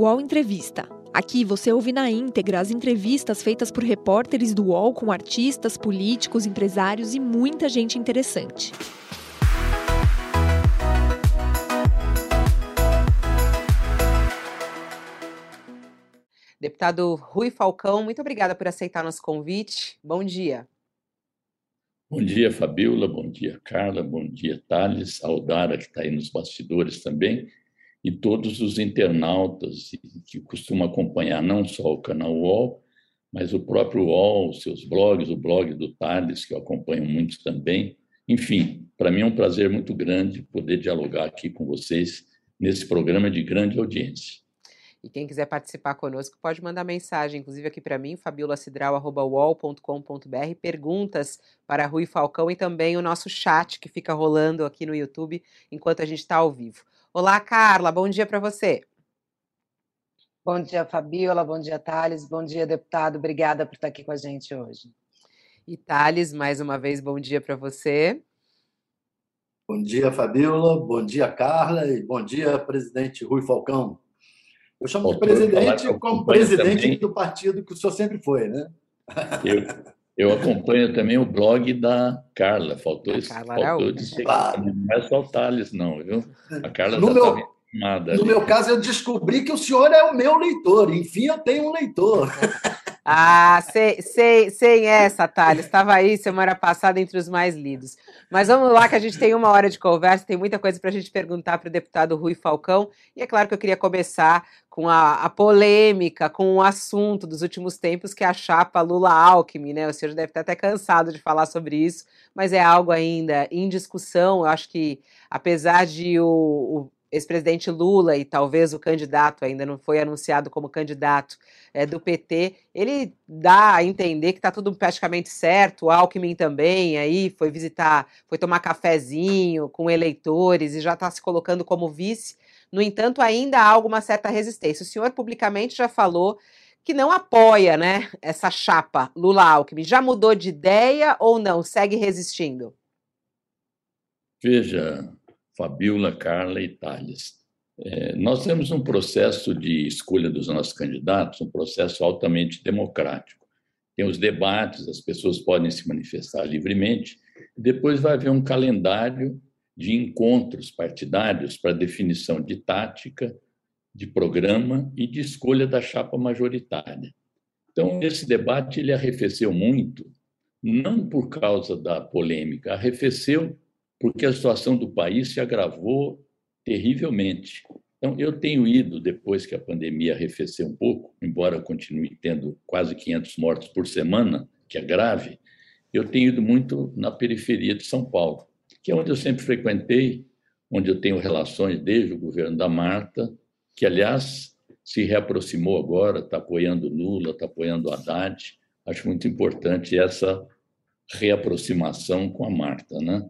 UOL Entrevista. Aqui você ouve na íntegra as entrevistas feitas por repórteres do UOL com artistas, políticos, empresários e muita gente interessante. Deputado Rui Falcão, muito obrigada por aceitar nosso convite. Bom dia. Bom dia, Fabiola. Bom dia, Carla. Bom dia, Thales. Aldara, que está aí nos bastidores também. E todos os internautas que costumam acompanhar não só o canal UOL, mas o próprio UOL, seus blogs, o blog do Thales, que eu acompanho muito também. Enfim, para mim é um prazer muito grande poder dialogar aqui com vocês nesse programa de grande audiência. E quem quiser participar conosco pode mandar mensagem, inclusive aqui para mim, fabiolacidral.com.br, perguntas para Rui Falcão e também o nosso chat que fica rolando aqui no YouTube enquanto a gente está ao vivo. Olá, Carla, bom dia para você. Bom dia, Fabiola, bom dia, Thales, bom dia, deputado, obrigada por estar aqui com a gente hoje. E Thales, mais uma vez, bom dia para você. Bom dia, Fabiola, bom dia, Carla, e bom dia, presidente Rui Falcão. Eu chamo de presidente como presidente também. do partido que o senhor sempre foi, né? Eu, eu acompanho também o blog da Carla. Faltou, isso, faltou dizer claro. que não é só o Thales, não, viu? A Carla no já meu, No ali. meu caso, eu descobri que o senhor é o meu leitor. Enfim, eu tenho um leitor. Ah, sem, sem, essa, Thales. Estava aí semana passada entre os mais lidos. Mas vamos lá, que a gente tem uma hora de conversa, tem muita coisa para a gente perguntar para o deputado Rui Falcão. E é claro que eu queria começar com a, a, polêmica, com o assunto dos últimos tempos, que é a chapa Lula-Alckmin, né? O senhor deve estar até cansado de falar sobre isso, mas é algo ainda em discussão. Eu acho que, apesar de o, o ex-presidente Lula e talvez o candidato ainda não foi anunciado como candidato é, do PT, ele dá a entender que está tudo praticamente certo. O Alckmin também aí foi visitar, foi tomar cafezinho com eleitores e já está se colocando como vice. No entanto, ainda há alguma certa resistência. O senhor publicamente já falou que não apoia, né, essa chapa Lula-Alckmin. Já mudou de ideia ou não? Segue resistindo? Veja, Fabiola, Carla e Thales. É, nós temos um processo de escolha dos nossos candidatos, um processo altamente democrático. Tem os debates, as pessoas podem se manifestar livremente, depois vai haver um calendário de encontros partidários para definição de tática, de programa e de escolha da chapa majoritária. Então, esse debate ele arrefeceu muito, não por causa da polêmica, arrefeceu porque a situação do país se agravou terrivelmente. Então, eu tenho ido, depois que a pandemia arrefeceu um pouco, embora continue tendo quase 500 mortos por semana, que é grave, eu tenho ido muito na periferia de São Paulo, que é onde eu sempre frequentei, onde eu tenho relações desde o governo da Marta, que, aliás, se reaproximou agora, está apoiando Lula, está apoiando Haddad. Acho muito importante essa reaproximação com a Marta, né?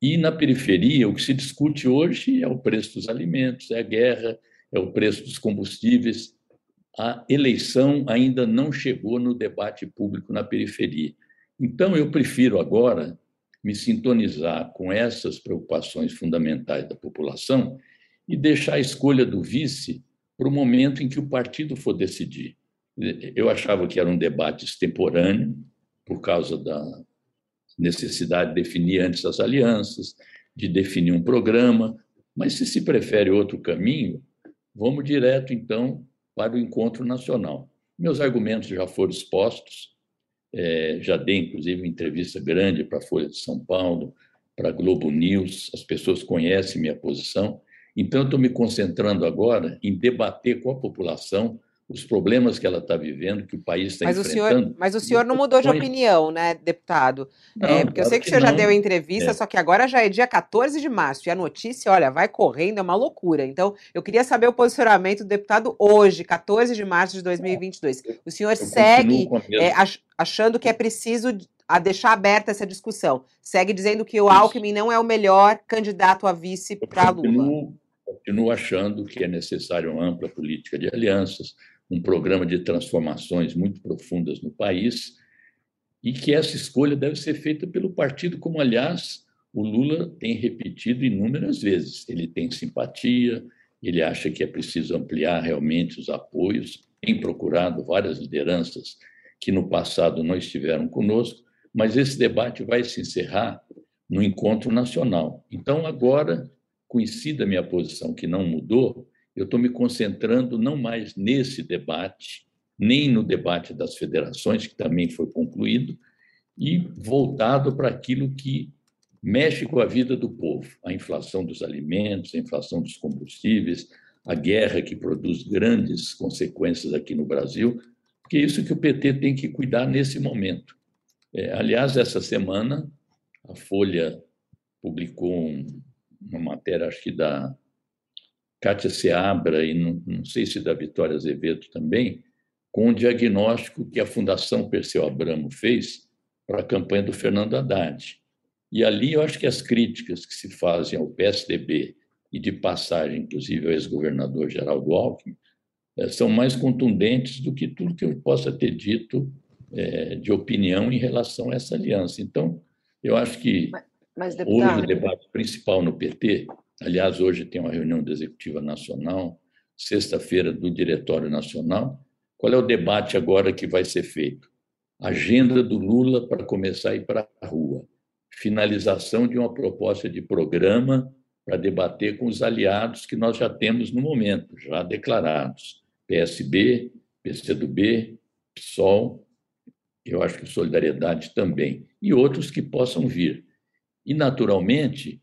E na periferia, o que se discute hoje é o preço dos alimentos, é a guerra, é o preço dos combustíveis. A eleição ainda não chegou no debate público na periferia. Então, eu prefiro agora me sintonizar com essas preocupações fundamentais da população e deixar a escolha do vice para o momento em que o partido for decidir. Eu achava que era um debate extemporâneo, por causa da necessidade de definir antes as alianças, de definir um programa, mas se se prefere outro caminho, vamos direto então para o encontro nacional. Meus argumentos já foram expostos, é, já dei inclusive uma entrevista grande para a Folha de São Paulo, para a Globo News, as pessoas conhecem minha posição, então estou me concentrando agora em debater com a população os problemas que ela está vivendo, que o país está enfrentando. Senhor, mas o senhor não mudou de opinião, né, deputado? Não, é, porque eu sei que, que o senhor não. já deu entrevista, é. só que agora já é dia 14 de março, e a notícia, olha, vai correndo, é uma loucura. Então, eu queria saber o posicionamento do deputado hoje, 14 de março de 2022. O senhor eu segue é, achando que é preciso a deixar aberta essa discussão. Segue dizendo que o Alckmin não é o melhor candidato a vice para Lula. Continuo achando que é necessário uma ampla política de alianças, um programa de transformações muito profundas no país e que essa escolha deve ser feita pelo partido, como, aliás, o Lula tem repetido inúmeras vezes. Ele tem simpatia, ele acha que é preciso ampliar realmente os apoios, tem procurado várias lideranças que no passado não estiveram conosco, mas esse debate vai se encerrar no encontro nacional. Então, agora, conhecida a minha posição que não mudou, eu estou me concentrando não mais nesse debate, nem no debate das federações, que também foi concluído, e voltado para aquilo que mexe com a vida do povo, a inflação dos alimentos, a inflação dos combustíveis, a guerra que produz grandes consequências aqui no Brasil, que é isso que o PT tem que cuidar nesse momento. É, aliás, essa semana, a Folha publicou uma matéria, acho que da Cátia Seabra e não, não sei se da Vitória Azevedo também, com um diagnóstico que a Fundação Perseu Abramo fez para a campanha do Fernando Haddad. E ali eu acho que as críticas que se fazem ao PSDB e de passagem, inclusive ao ex-governador Geraldo Alckmin, eh, são mais contundentes do que tudo que eu possa ter dito é, de opinião em relação a essa aliança. Então, eu acho que mas, mas, hoje o debate principal no PT, aliás, hoje tem uma reunião da Executiva Nacional, sexta-feira do Diretório Nacional, qual é o debate agora que vai ser feito? Agenda do Lula para começar a ir para a rua finalização de uma proposta de programa para debater com os aliados que nós já temos no momento, já declarados: PSB, PCdoB, PSOL, eu acho que Solidariedade também, e outros que possam vir. E, naturalmente,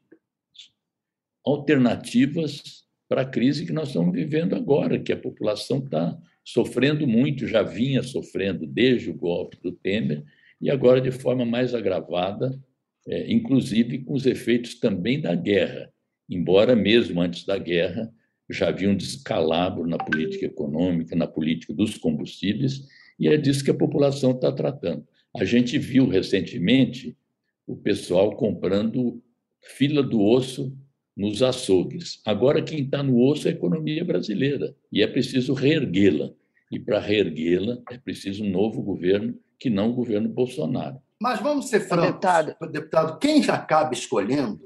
alternativas para a crise que nós estamos vivendo agora, que a população está sofrendo muito, já vinha sofrendo desde o golpe do Temer, e agora de forma mais agravada é, inclusive com os efeitos também da guerra, embora mesmo antes da guerra já havia um descalabro na política econômica, na política dos combustíveis, e é disso que a população está tratando. A gente viu recentemente o pessoal comprando fila do osso nos açougues. Agora, quem está no osso é a economia brasileira, e é preciso reerguê-la. E para reerguê-la, é preciso um novo governo, que não o governo Bolsonaro. Mas vamos ser francos, deputado. deputado quem já acaba escolhendo,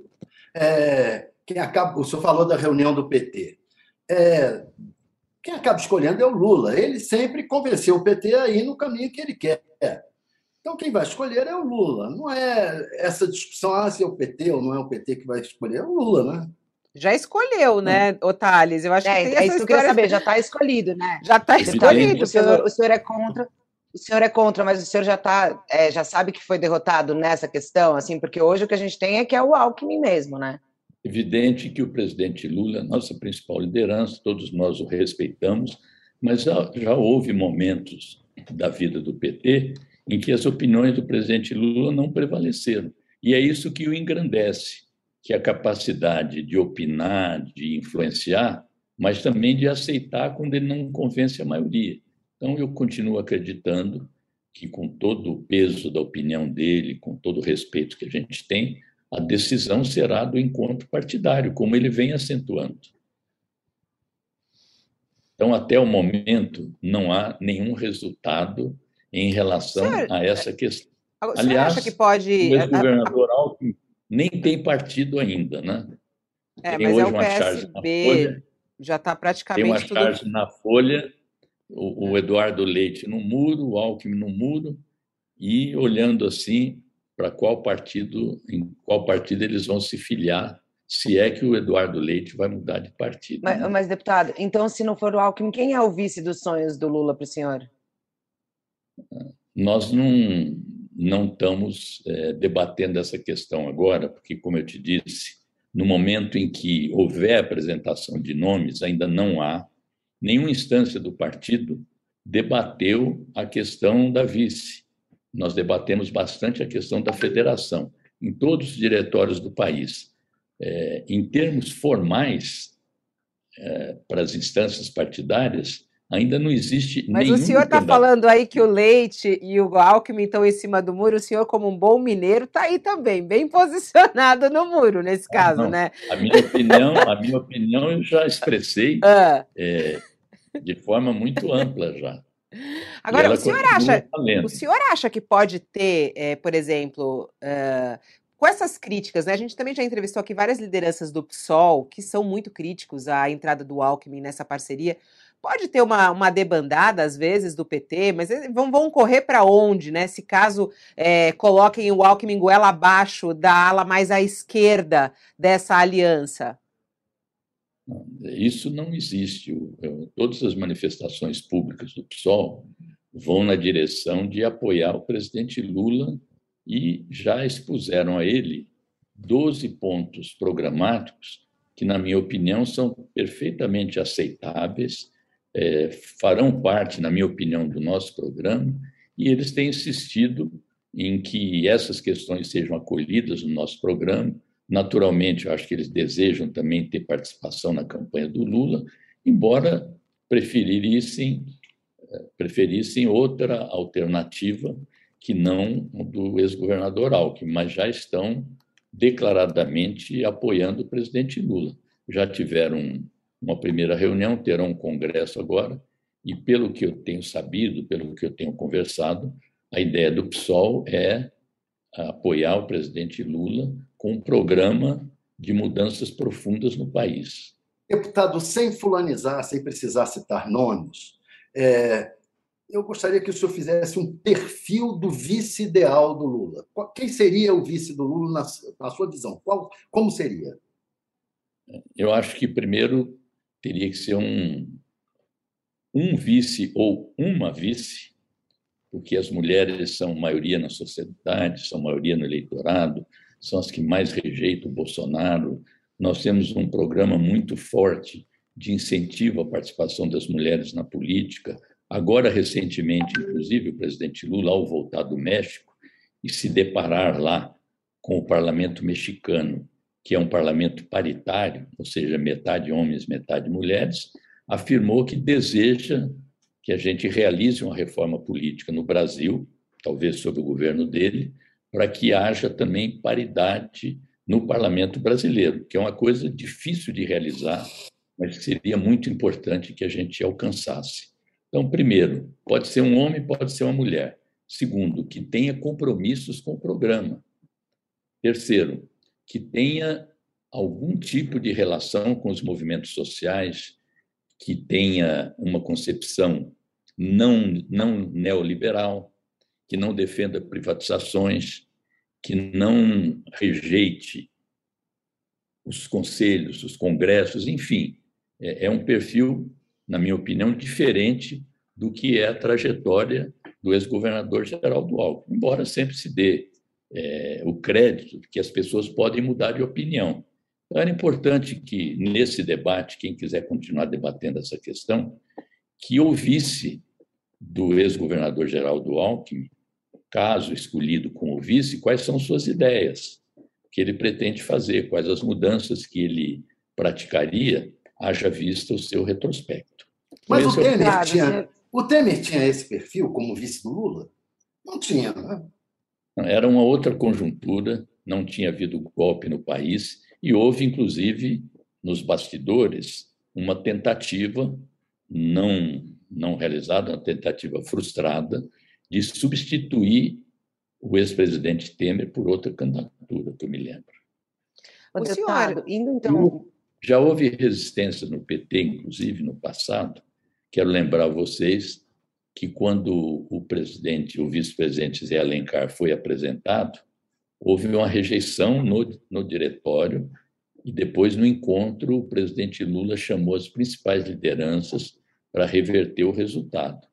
é, quem acaba, o senhor falou da reunião do PT, é, quem acaba escolhendo é o Lula. Ele sempre convenceu o PT a ir no caminho que ele quer. Então, quem vai escolher é o Lula. Não é essa discussão ah, se é o PT ou não é o PT que vai escolher, é o Lula, né? Já escolheu, né, hum. Thales? Eu acho é, que tem é isso que eu queria saber, já está escolhido, né? Já está escolhido. O senhor, o senhor é contra o senhor é contra, mas o senhor já tá, é, já sabe que foi derrotado nessa questão, assim, porque hoje o que a gente tem é que é o Alckmin mesmo, né? Evidente que o presidente Lula é nossa principal liderança, todos nós o respeitamos, mas já, já houve momentos da vida do PT em que as opiniões do presidente Lula não prevaleceram. E é isso que o engrandece, que é a capacidade de opinar, de influenciar, mas também de aceitar quando ele não convence a maioria. Então, eu continuo acreditando que, com todo o peso da opinião dele, com todo o respeito que a gente tem, a decisão será do encontro partidário, como ele vem acentuando. Então, até o momento, não há nenhum resultado em relação senhor, a essa questão. Aliás, acha que pode... o ex-governador Alckmin nem tem partido ainda, né? É, tem mas hoje é o uma PSB, Folha, já está praticamente Tem uma tudo... charge na Folha o, o Eduardo Leite no muro, o Alckmin no muro, e olhando assim para qual partido, em qual partido eles vão se filiar, se é que o Eduardo Leite vai mudar de partido. Mas, né? mas deputado, então se não for o Alckmin, quem é o vice dos sonhos do Lula para o senhor? Nós não, não estamos é, debatendo essa questão agora, porque, como eu te disse, no momento em que houver apresentação de nomes, ainda não há nenhuma instância do partido debateu a questão da vice. Nós debatemos bastante a questão da federação em todos os diretórios do país. É, em termos formais, é, para as instâncias partidárias, ainda não existe Mas nenhum o senhor está falando aí que o Leite e o Alckmin estão em cima do muro, o senhor, como um bom mineiro, está aí também, bem posicionado no muro, nesse ah, caso, não. né? A minha opinião, a minha opinião eu já expressei ah. é, de forma muito ampla já. Agora, o senhor, acha, o senhor acha que pode ter, é, por exemplo, uh, Com essas críticas, né, a gente também já entrevistou aqui várias lideranças do PSOL que são muito críticos à entrada do Alckmin nessa parceria. Pode ter uma, uma debandada, às vezes, do PT, mas vão, vão correr para onde, né? Se caso é, coloquem o Alckmin goela abaixo da ala mais à esquerda dessa aliança? Isso não existe. Todas as manifestações públicas do PSOL vão na direção de apoiar o presidente Lula e já expuseram a ele 12 pontos programáticos que, na minha opinião, são perfeitamente aceitáveis, é, farão parte, na minha opinião, do nosso programa, e eles têm insistido em que essas questões sejam acolhidas no nosso programa. Naturalmente, eu acho que eles desejam também ter participação na campanha do Lula, embora preferissem, preferissem outra alternativa que não do ex-governador Alckmin, mas já estão declaradamente apoiando o presidente Lula. Já tiveram uma primeira reunião, terão um congresso agora, e pelo que eu tenho sabido, pelo que eu tenho conversado, a ideia do PSOL é apoiar o presidente Lula com um programa de mudanças profundas no país. Deputado, sem fulanizar, sem precisar citar nomes, é, eu gostaria que o senhor fizesse um perfil do vice ideal do Lula. Quem seria o vice do Lula na, na sua visão? Qual, como seria? Eu acho que primeiro teria que ser um, um vice ou uma vice, porque as mulheres são maioria na sociedade, são maioria no eleitorado, são as que mais rejeitam o Bolsonaro. Nós temos um programa muito forte de incentivo à participação das mulheres na política, Agora, recentemente, inclusive, o presidente Lula, ao voltar do México e se deparar lá com o parlamento mexicano, que é um parlamento paritário, ou seja, metade homens, metade mulheres, afirmou que deseja que a gente realize uma reforma política no Brasil, talvez sob o governo dele, para que haja também paridade no parlamento brasileiro, que é uma coisa difícil de realizar, mas seria muito importante que a gente alcançasse. Então, primeiro, pode ser um homem, pode ser uma mulher. Segundo, que tenha compromissos com o programa. Terceiro, que tenha algum tipo de relação com os movimentos sociais, que tenha uma concepção não, não neoliberal, que não defenda privatizações, que não rejeite os conselhos, os congressos, enfim, é, é um perfil na minha opinião, diferente do que é a trajetória do ex-governador Geraldo Alckmin, embora sempre se dê é, o crédito que as pessoas podem mudar de opinião. Era importante que, nesse debate, quem quiser continuar debatendo essa questão, que ouvisse do ex-governador Geraldo Alckmin, caso escolhido como vice, quais são suas ideias, o que ele pretende fazer, quais as mudanças que ele praticaria haja vista o seu retrospecto. Mas o Temer, tinha, o Temer tinha esse perfil como vice do Lula? Não tinha, né? Era uma outra conjuntura, não tinha havido golpe no país, e houve, inclusive, nos bastidores, uma tentativa não, não realizada, uma tentativa frustrada, de substituir o ex-presidente Temer por outra candidatura, que eu me lembro. O deputado, indo então já houve resistência no PT, inclusive no passado. Quero lembrar vocês que quando o presidente, o vice-presidente Zé Alencar foi apresentado, houve uma rejeição no, no diretório e depois no encontro o presidente Lula chamou as principais lideranças para reverter o resultado.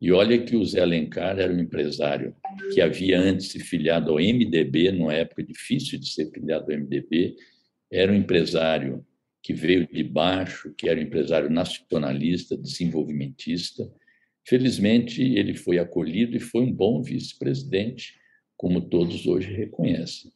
E olha que o Zé Alencar era um empresário que havia antes se filiado ao MDB, numa época difícil de ser filiado ao MDB, era um empresário que veio de baixo, que era um empresário nacionalista, desenvolvimentista. Felizmente, ele foi acolhido e foi um bom vice-presidente, como todos hoje reconhecem.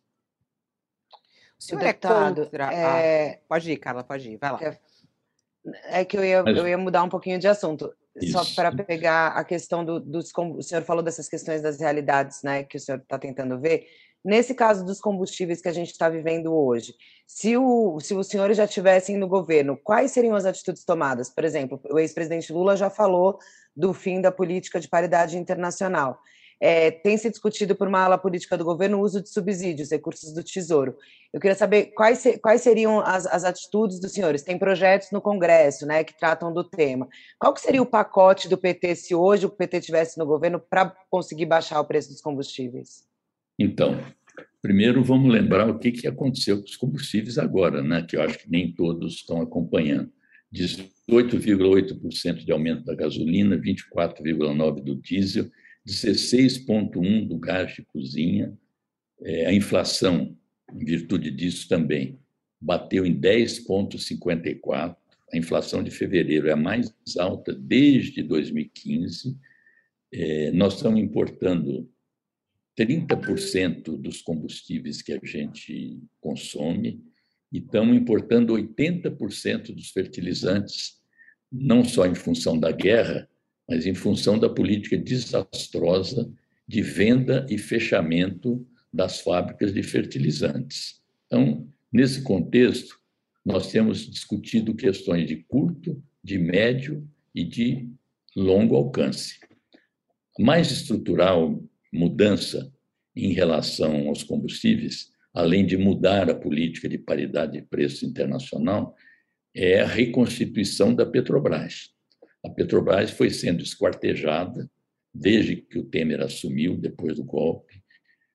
O senhor é contra... É... Ah, pode ir, Carla, pode ir, vai lá. É, é que eu ia, Mas... eu ia mudar um pouquinho de assunto. Isso. Só para pegar a questão do, dos. O senhor falou dessas questões das realidades, né, que o senhor está tentando ver. Nesse caso dos combustíveis que a gente está vivendo hoje, se, o, se os senhores já estivessem no governo, quais seriam as atitudes tomadas? Por exemplo, o ex-presidente Lula já falou do fim da política de paridade internacional. é, tem se discutido por uma ala política do governo o uso de subsídios, recursos do Tesouro. Eu queria saber quais, quais seriam as, as atitudes dos senhores. Tem projetos no Congresso né, que tratam do tema. Qual que seria o pacote do PT se hoje o PT estivesse no governo para conseguir baixar o preço dos combustíveis? Então, primeiro vamos lembrar o que, que aconteceu com os combustíveis agora, né, que eu acho que nem todos estão acompanhando. 18,8% de aumento da gasolina, 24,9% do diesel, 16,1% do gás de cozinha. É, a inflação, em virtude disso também, bateu em 10,54%. A inflação de fevereiro é a mais alta desde 2015. É, nós estamos importando 30% dos combustíveis que a gente consome e estamos importando 80% dos fertilizantes, não só em função da guerra, mas em função da política desastrosa de venda e fechamento das fábricas de fertilizantes. Então, nesse contexto, nós temos discutido questões de curto, de médio e de longo alcance. Mais estrutural mudança em relação aos combustíveis, além de mudar a política de paridade de preço internacional, é a reconstituição da Petrobras. A Petrobras foi sendo esquartejada desde que o Temer assumiu, depois do golpe.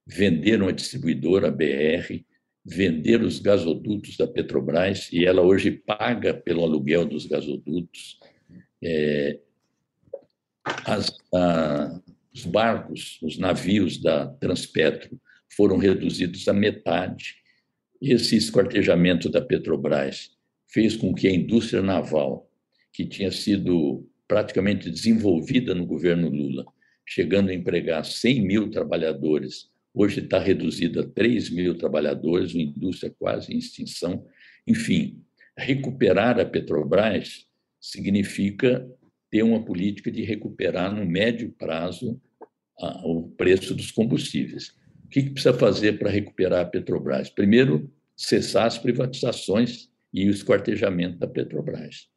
Venderam a distribuidora a BR, venderam os gasodutos da Petrobras e ela hoje paga pelo aluguel dos gasodutos. É, as, a, os barcos, os navios da Transpetro foram reduzidos à metade. Esse esquartejamento da Petrobras fez com que a indústria naval que tinha sido praticamente desenvolvida no governo Lula, chegando a empregar 100 mil trabalhadores, hoje está reduzida a 3 mil trabalhadores, uma indústria quase em extinção. Enfim, recuperar a Petrobras significa ter uma política de recuperar no médio prazo o preço dos combustíveis. O que precisa fazer para recuperar a Petrobras? Primeiro, cessar as privatizações e o esquartejamento da Petrobras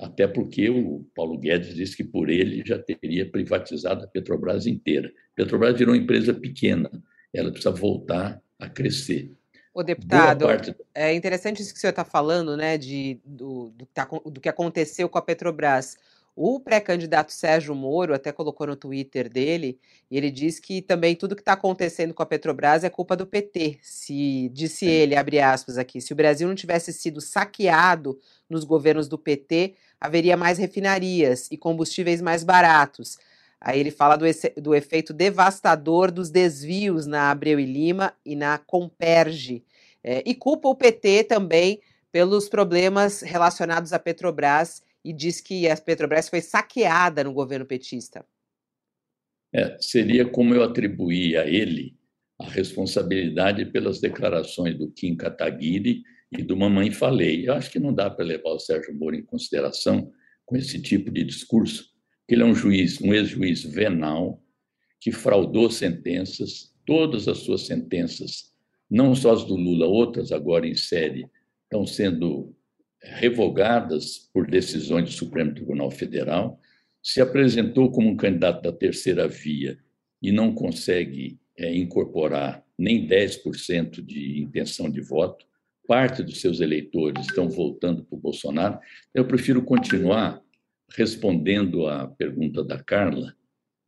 até porque o Paulo Guedes disse que por ele já teria privatizado a Petrobras inteira. A Petrobras virou uma empresa pequena, ela precisa voltar a crescer. O deputado, parte... é interessante isso que o senhor está falando, né, de, do, do, tá do que aconteceu com a Petrobras. O pré-candidato Sérgio Moro até colocou no Twitter dele, e ele diz que também tudo que está acontecendo com a Petrobras é culpa do PT. Se disse ele, abre aspas aqui, se o Brasil não tivesse sido saqueado nos governos do PT, haveria mais refinarias e combustíveis mais baratos. Aí ele fala do, do efeito devastador dos desvios na Abreu e Lima e na Comperge. É, e culpa o PT também pelos problemas relacionados à Petrobras e diz que a Petrobras foi saqueada no governo petista. É, seria como eu atribuir a ele a responsabilidade pelas declarações do Kim Kataguiri e do Mamãe Falei. Eu acho que não dá para levar o Sérgio Moro em consideração com esse tipo de discurso, que ele é um juiz, um ex-juiz venal, que fraudou sentenças, todas as suas sentenças, não só as do Lula, outras agora em série, estão sendo revogadas por decisões do Supremo Tribunal Federal, se apresentou como um candidato da terceira via e não consegue é, incorporar nem 10% de intenção de voto, parte dos seus eleitores estão voltando para o Bolsonaro. Eu prefiro continuar respondendo à pergunta da Carla,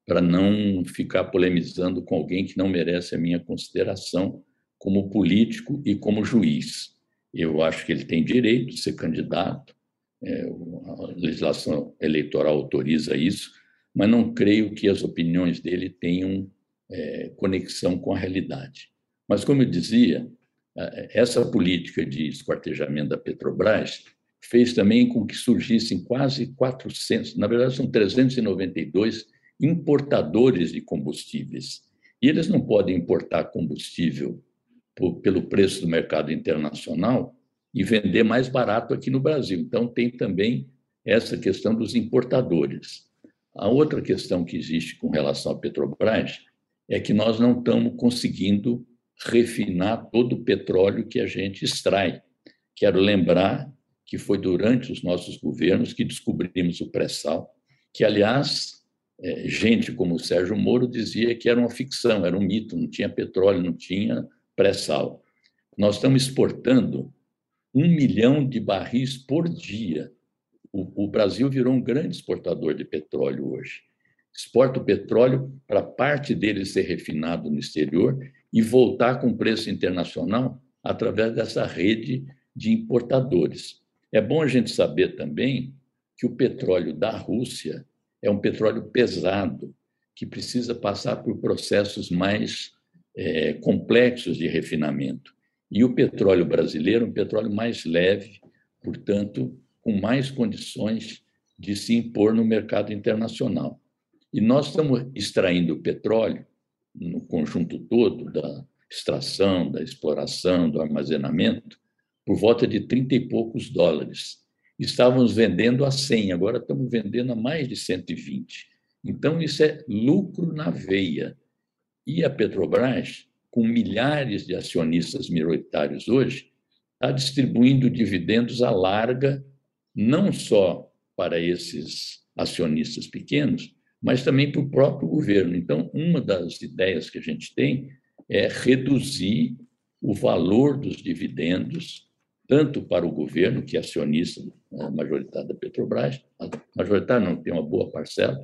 para não ficar polemizando com alguém que não merece a minha consideração como político e como juiz. Eu acho que ele tem direito de ser candidato, é, a legislação eleitoral autoriza isso, mas não creio que as opiniões dele tenham é, conexão com a realidade. Mas, como eu dizia, essa política de esquartejamento da Petrobras fez também com que surgissem quase 400, na verdade são 392 importadores de combustíveis. E eles não podem importar combustível por, pelo preço do mercado internacional e vender mais barato aqui no Brasil. Então, tem também essa questão dos importadores. A outra questão que existe com relação à Petrobras é que nós não estamos conseguindo refinar todo o petróleo que a gente extrai. Quero lembrar que foi durante os nossos governos que descobrimos o pré-sal, que, aliás, é, gente como o Sérgio Moro dizia que era uma ficção, era um mito, não tinha petróleo, não tinha pré-sal. Nós estamos exportando um milhão de barris por dia. O, o Brasil virou um grande exportador de petróleo hoje. Exporta o petróleo para parte dele ser refinado no exterior e voltar com preço internacional através dessa rede de importadores. É bom a gente saber também que o petróleo da Rússia é um petróleo pesado, que precisa passar por processos mais é, complexos de refinamento. E o petróleo brasileiro é um petróleo mais leve, portanto, com mais condições de se impor no mercado internacional. E nós estamos extraindo petróleo no conjunto todo da extração, da exploração, do armazenamento, por volta de 30 e poucos dólares. Estávamos vendendo a 100, agora estamos vendendo a mais de 120. Então, isso é lucro na veia. E a Petrobras, com milhares de acionistas minoritários hoje, está distribuindo dividendos à larga, não só para esses acionistas pequenos, mas também para o próprio governo. Então, uma das ideias que a gente tem é reduzir o valor dos dividendos, tanto para o governo, que é acionista né, majoritário da Petrobras, majoritário não, tem uma boa parcela,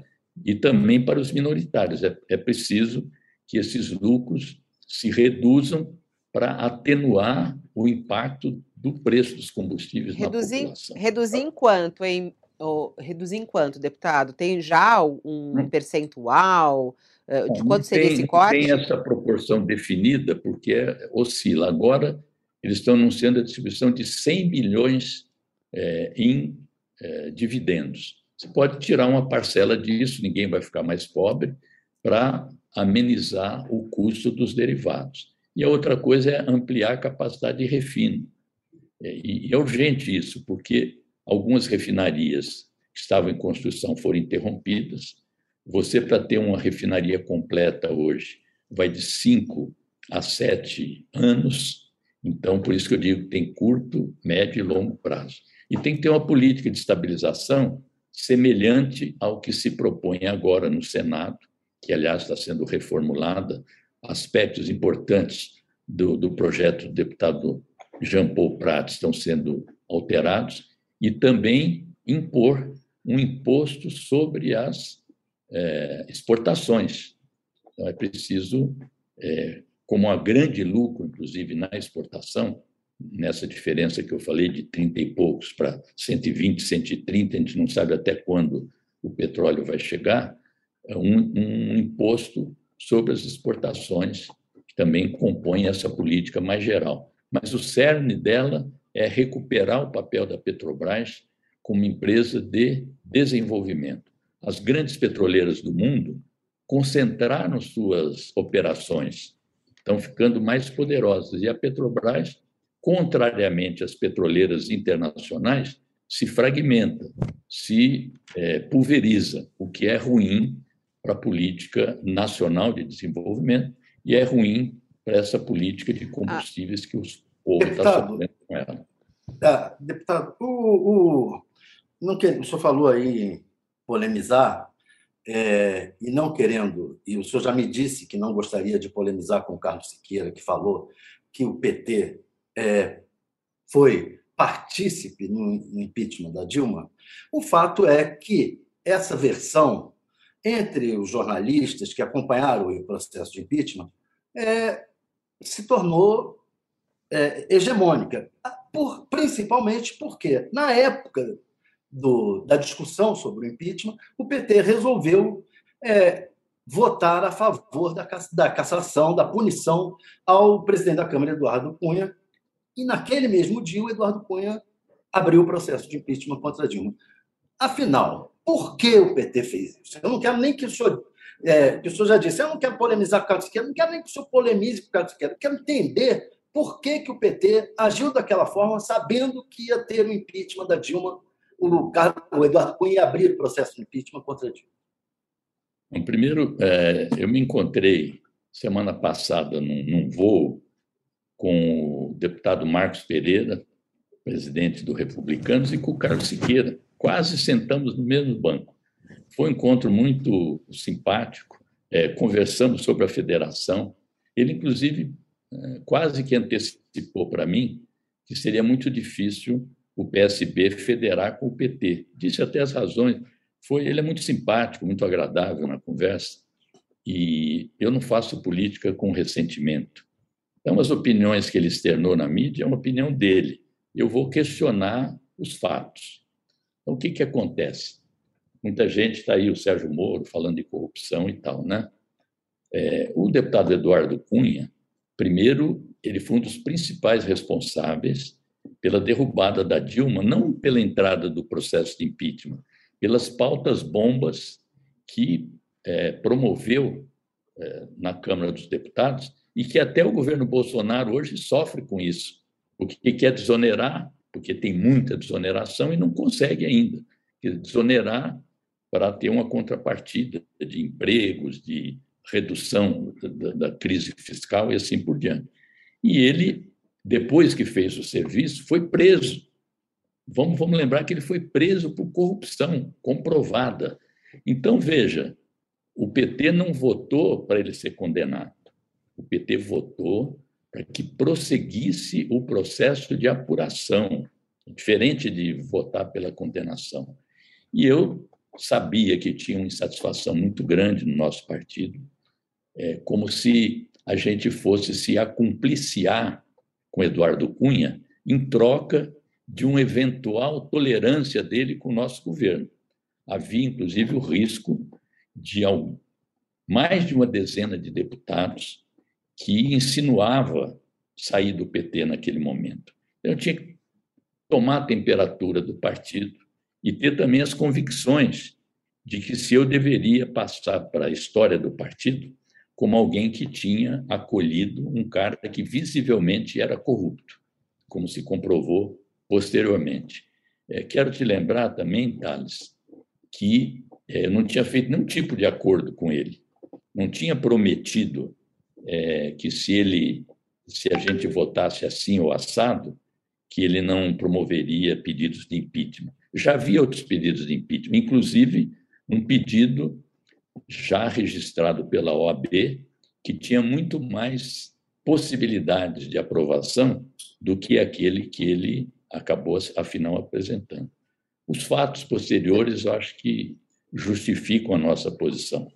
e também para os minoritários. É, é preciso que esses lucros se reduzam para atenuar o impacto do preço dos combustíveis reduzir, na população. Reduzir em quanto, em, oh, reduzir em quanto, deputado? Tem já um percentual uh, de quanto seria tem, esse corte? Tem essa proporção definida, porque é, oscila. Agora, eles estão anunciando a distribuição de 100 bilhões é, em é, dividendos. Você pode tirar uma parcela disso, ninguém vai ficar mais pobre, para amenizar o custo dos derivados. E a outra coisa é ampliar a capacidade de refino. É, e é urgente isso, porque algumas refinarias que estavam em construção foram interrompidas. Você, para ter uma refinaria completa hoje, vai de cinco a sete anos. Então, por isso que eu digo que tem curto, médio e longo prazo. E tem que ter uma política de estabilização semelhante ao que se propõe agora no Senado, que, aliás, está sendo reformulada, aspectos importantes do, do projeto do deputado Jean Paul Prat estão sendo alterados, e também impor um imposto sobre as é, exportações. Então, é preciso, é, como há grande lucro, inclusive, na exportação, nessa diferença que eu falei de 30 e poucos para 120, 130, a gente não sabe até quando o petróleo vai chegar, um, um imposto sobre as exportações, que também compõe essa política mais geral. Mas o cerne dela é recuperar o papel da Petrobras como empresa de desenvolvimento. As grandes petroleiras do mundo concentraram suas operações, estão ficando mais poderosas, e a Petrobras contrariamente às petroleiras internacionais, se fragmenta, se é, pulveriza, o que é ruim para a política nacional de desenvolvimento e é ruim para essa política de combustíveis que os povo está sofrendo com ela. Ah, deputado, o, o, não que, o senhor falou aí em polemizar, é, e não querendo, e o senhor já me disse que não gostaria de polemizar com o Carlos Siqueira, que falou que o PT é, foi partícipe no, no impeachment da Dilma, o fato é que essa versão entre os jornalistas que acompanharam o processo de impeachment é, se tornou é, hegemônica, por, principalmente porque, na época do, da discussão sobre o impeachment, o PT resolveu é, votar a favor da, da cassação, da punição ao presidente da Câmara, Eduardo Cunha, e naquele mesmo dia o Eduardo Cunha abriu o processo de impeachment contra Dilma. Afinal, por que o PT fez isso? Eu não quero nem que o senhor, é, que o senhor já disse, eu não quero polemizar com o Carlos Siqueira, não quero nem que o senhor polemize com o Carlos Siqueira, eu quero entender por que, que o PT agiu daquela forma, sabendo que ia ter o impeachment da Dilma, o, o Eduardo Cunha ia abrir o processo de impeachment contra a Dilma. Bom, primeiro, é, eu me encontrei semana passada num, num voo com o deputado Marcos Pereira, presidente do Republicanos, e com o Carlos Siqueira. Quase sentamos no mesmo banco. Foi um encontro muito simpático. É, conversamos sobre a federação. Ele, inclusive, é, quase que antecipou para mim que seria muito difícil o PSB federar com o PT. Disse até as razões. Foi, ele é muito simpático, muito agradável na conversa. E eu não faço política com ressentimento. Então, as opiniões que ele externou na mídia é uma opinião dele. Eu vou questionar os fatos. Então, o que, que acontece? Muita gente está aí, o Sérgio Moro, falando de corrupção e tal, né? É, o deputado Eduardo Cunha, primeiro, ele foi um dos principais responsáveis pela derrubada da Dilma, não pela entrada do processo de impeachment, pelas pautas bombas que é, promoveu é, na Câmara dos Deputados e que até o governo Bolsonaro hoje sofre com isso, porque quer desonerar, porque tem muita desoneração e não consegue ainda desonerar para ter uma contrapartida de empregos, de redução da, da crise fiscal e assim por diante. E ele, depois que fez o serviço, foi preso. Vamos, vamos lembrar que ele foi preso por corrupção comprovada. Então, veja, o PT não votou para ele ser condenado o PT votou para que prosseguisse o processo de apuração, diferente de votar pela condenação. E eu sabia que tinha uma insatisfação muito grande no nosso partido, é, como se a gente fosse se acumpliciar com Eduardo Cunha em troca de uma eventual tolerância dele com o nosso governo. Havia, inclusive, o risco de mais de uma dezena de deputados que insinuava sair do PT naquele momento. Eu tinha que tomar a temperatura do partido e ter também as convicções de que se eu deveria passar para a história do partido como alguém que tinha acolhido um cara que visivelmente era corrupto, como se comprovou posteriormente. É, quero te lembrar também, Thales, que é, eu não tinha feito nenhum tipo de acordo com ele, não tinha prometido é, que se ele, se a gente votasse assim ou assado, que ele não promoveria pedidos de impeachment. Já havia outros pedidos de impeachment, inclusive um pedido já registrado pela OAB, que tinha muito mais possibilidades de aprovação do que aquele que ele acabou, afinal, apresentando. Os fatos posteriores, eu acho que justificam a nossa posição,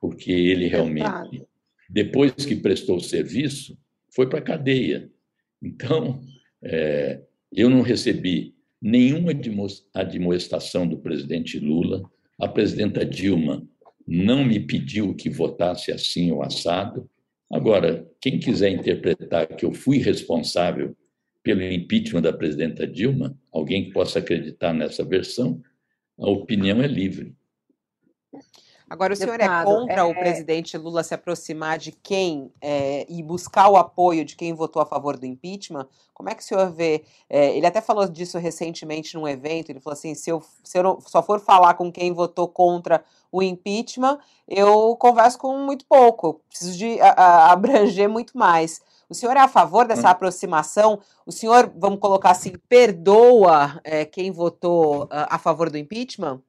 porque ele realmente depois que prestou o serviço, foi para a cadeia. Então, é, eu não recebi nenhuma admoestação do presidente Lula, a presidenta Dilma não me pediu que votasse assim ou assado. Agora, quem quiser interpretar que eu fui responsável pelo impeachment da presidenta Dilma, alguém que possa acreditar nessa versão, a opinião é livre. Agora, o senhor é contra é... o presidente Lula se aproximar de quem é, e buscar o apoio de quem votou a favor do impeachment? Como é que o senhor vê? É, ele até falou disso recentemente num evento. Ele falou assim: se eu, se eu só for falar com quem votou contra o impeachment, eu converso com muito pouco, preciso de a, a, abranger muito mais. O senhor é a favor dessa hum. aproximação? O senhor, vamos colocar assim, perdoa é, quem votou a, a favor do impeachment?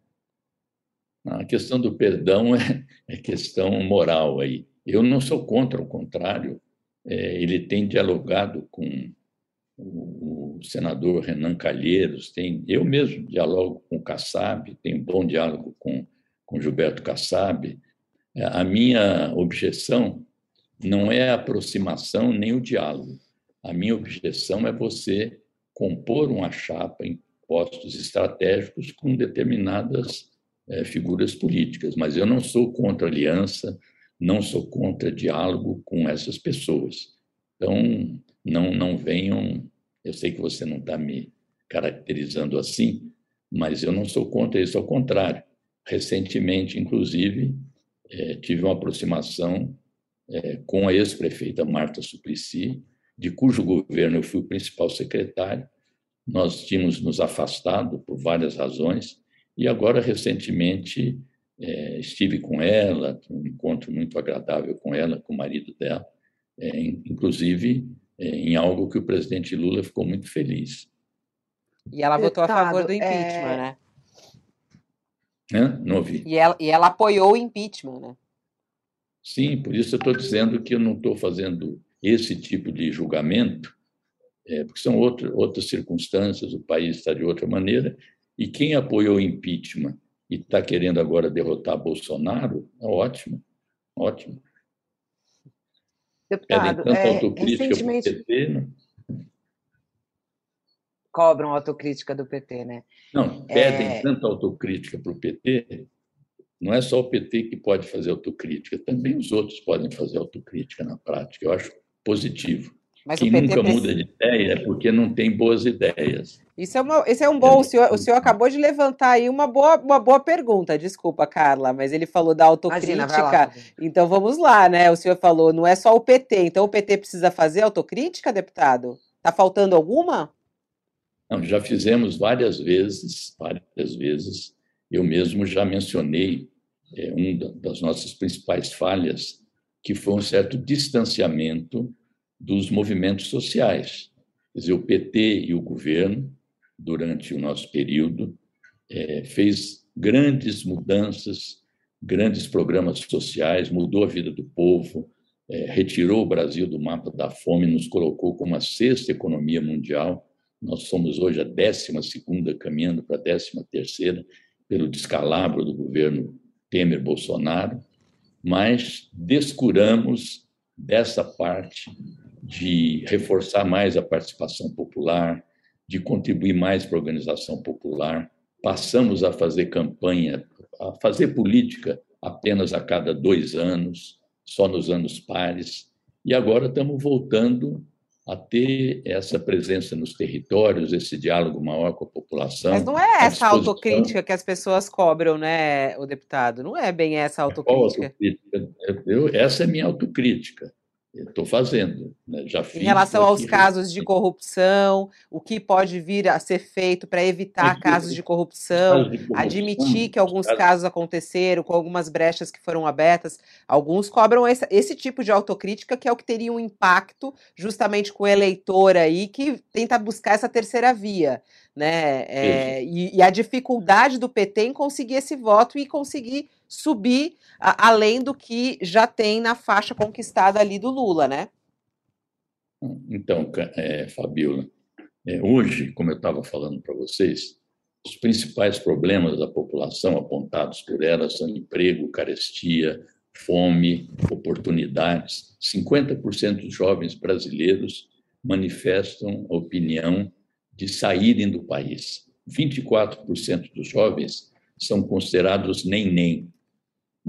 A questão do perdão é, é questão moral aí. Eu não sou contra, ao contrário, é, ele tem dialogado com o, senador Renan Calheiros, tem, eu mesmo dialogo com o Kassab, tenho um bom diálogo com, com Gilberto Kassab. É, a minha objeção não é a aproximação nem o diálogo. A minha objeção é você compor uma chapa em postos estratégicos com determinadas é, figuras políticas, mas eu não sou contra aliança, não sou contra diálogo com essas pessoas. Então, não, não venham. Eu sei que você não está me caracterizando assim, mas eu não sou contra isso, ao contrário. Recentemente, inclusive, é, tive uma aproximação é, com a ex-prefeita Marta Suplicy, de cujo governo eu fui o principal secretário. Nós tínhamos nos afastado por várias razões, e agora, recentemente, é, estive com ela, um encontro muito agradável com ela, com o marido dela, é, inclusive é, em algo que o presidente Lula ficou muito feliz. E ela votou a favor do impeachment, é... né? Hã? Não ouvi. E ela, e ela apoiou o impeachment, né? Sim, por isso eu estou dizendo que eu não estou fazendo esse tipo de julgamento, é, porque são outro, outras circunstâncias, o país está de outra maneira, e quem apoiou o impeachment e está querendo agora derrotar Bolsonaro, é ótimo, ótimo. Deputado, Pedem tanta é, autocrítica recentemente... PT, não? Cobram autocrítica do PT, né? Não, pedem é... tanta autocrítica para o PT, não é só o PT que pode fazer autocrítica, também os outros podem fazer autocrítica na prática. Eu acho positivo. Mas Quem nunca precisa... muda de ideia é porque não tem boas ideias. Isso é, uma, isso é um bom. O senhor, o senhor acabou de levantar aí uma boa, uma boa pergunta. Desculpa, Carla, mas ele falou da autocrítica. Imagina, então vamos lá, né? O senhor falou, não é só o PT. Então o PT precisa fazer autocrítica, deputado? Está faltando alguma? Não, já fizemos várias vezes, várias vezes. Eu mesmo já mencionei é, uma das nossas principais falhas, que foi um certo distanciamento dos movimentos sociais. Quer dizer, o PT e o governo, durante o nosso período, é, fez grandes mudanças, grandes programas sociais, mudou a vida do povo, é, retirou o Brasil do mapa da fome, nos colocou como a sexta economia mundial. Nós somos hoje a décima segunda, caminhando para a décima terceira, pelo descalabro do governo Temer-Bolsonaro, mas descuramos dessa parte de reforçar mais a participação popular, de contribuir mais para a organização popular. Passamos a fazer campanha, a fazer política apenas a cada dois anos, só nos anos pares, e agora estamos voltando a ter essa presença nos territórios, esse diálogo maior com a população. Mas não é essa autocrítica que as pessoas cobram, né, o deputado? Não é bem essa autocrítica. autocrítica? Eu, essa é minha autocrítica. Estou fazendo, né? já fiz. Em relação aos casos de corrupção, o que pode vir a ser feito para evitar casos de corrupção, admitir que alguns casos... casos aconteceram com algumas brechas que foram abertas. Alguns cobram esse, esse, tipo de autocrítica, que é o que teria um impacto justamente com o eleitor aí que tenta buscar essa terceira via, né? É, e, e a dificuldade do PT em conseguir esse voto e conseguir subir a, além do que já tem na faixa conquistada ali do Lula, né? Então, é, Fabiola, é, hoje, como eu estava falando para vocês, os principais problemas da população apontados por ela são emprego, carestia, fome, oportunidades. 50% dos jovens brasileiros manifestam a opinião de saírem do país. 24% dos jovens são considerados nem-nem,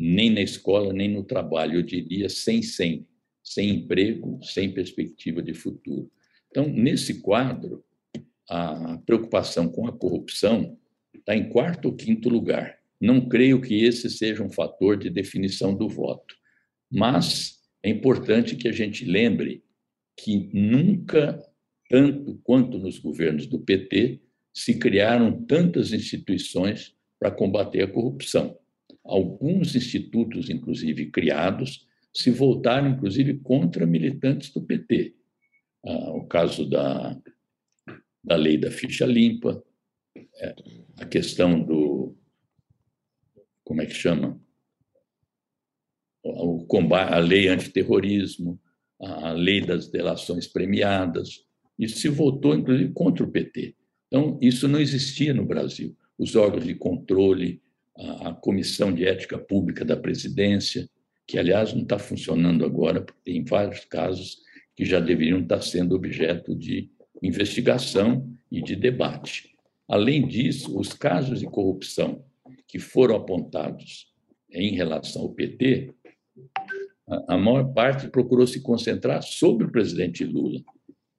nem na escola, nem no trabalho, eu diria sem sem, sem emprego, sem perspectiva de futuro. Então, nesse quadro, a preocupação com a corrupção está em quarto ou quinto lugar. Não creio que esse seja um fator de definição do voto, mas é importante que a gente lembre que nunca, tanto quanto nos governos do PT, se criaram tantas instituições para combater a corrupção alguns institutos, inclusive criados, se voltaram, inclusive, contra militantes do PT. Ah, o caso da, da lei da ficha limpa, é, a questão do. Como é que chama? O combate, a lei antiterrorismo, a lei das delações premiadas. Isso se voltou, inclusive, contra o PT. Então, isso não existia no Brasil. Os órgãos de controle, a Comissão de Ética Pública da Presidência, que, aliás, não está funcionando agora, porque tem vários casos que já deveriam estar sendo objeto de investigação e de debate. Além disso, os casos de corrupção que foram apontados em relação ao PT, a maior parte procurou se concentrar sobre o presidente Lula.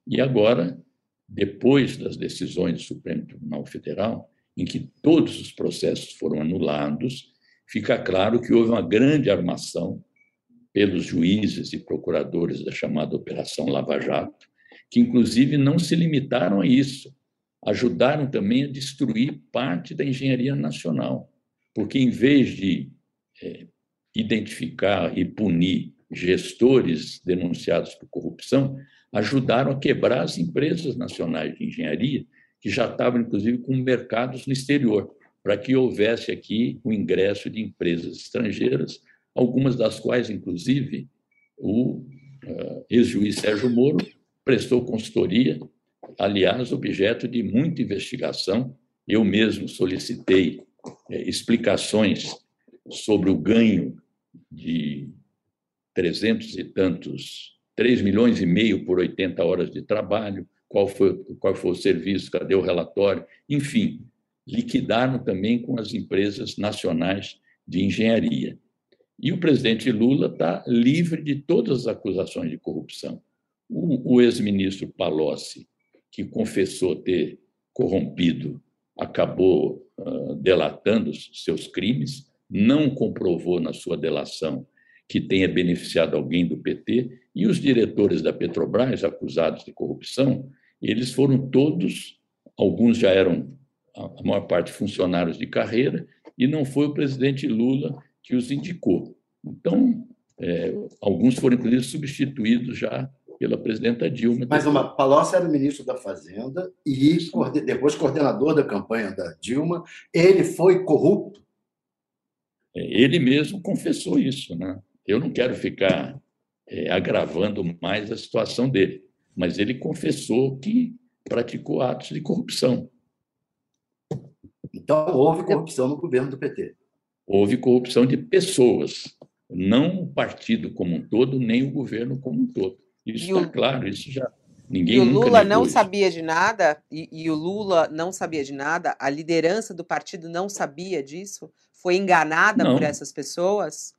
E agora, depois das decisões do Supremo Tribunal Federal, em que todos os processos foram anulados, fica claro que houve uma grande armação pelos juízes e procuradores da chamada Operação Lava Jato, que inclusive não se limitaram a isso, ajudaram também a destruir parte da engenharia nacional, porque em vez de é, identificar e punir gestores denunciados por corrupção, ajudaram a quebrar as empresas nacionais de engenharia que já estavam, inclusive, com mercados no exterior. para que houvesse aqui o ingresso de empresas estrangeiras, algumas das quais, inclusive, o uh, ex-juiz Sérgio Moro prestou consultoria, aliás, objeto de muita investigação. Eu mesmo solicitei eh, explicações sobre o ganho de trezentos e tantos, 3 milhões e meio por 80 horas de trabalho, qual foi, qual foi o serviço, cadê o relatório, enfim, liquidaram também com as empresas nacionais de engenharia. E o presidente Lula está livre de todas as acusações de corrupção. O, o ex-ministro Palocci, que confessou ter corrompido, acabou uh, delatando seus crimes, não comprovou na sua delação que tenha beneficiado alguém do PT, e os diretores da Petrobras, acusados de corrupção, eles foram todos, alguns já eram, a maior parte, funcionários de carreira, e não foi o presidente Lula que os indicou. Então, é, alguns foram, inclusive, substituídos já pela presidenta Dilma. Mas uma Palocci era ministro da Fazenda e depois coordenador da campanha da Dilma. Ele foi corrupto? É, ele mesmo confessou isso. Né? Eu não quero ficar é, agravando mais a situação dele mas ele confessou que praticou atos de corrupção. Então, houve corrupção no governo do PT. Houve corrupção de pessoas, não o partido como um todo, nem o governo como um todo. Isso está claro, isso já. Ninguém e o Lula não isso. sabia de nada, e, e, o Lula não sabia de nada, a liderança do partido não sabia disso? Foi enganada não. por essas pessoas?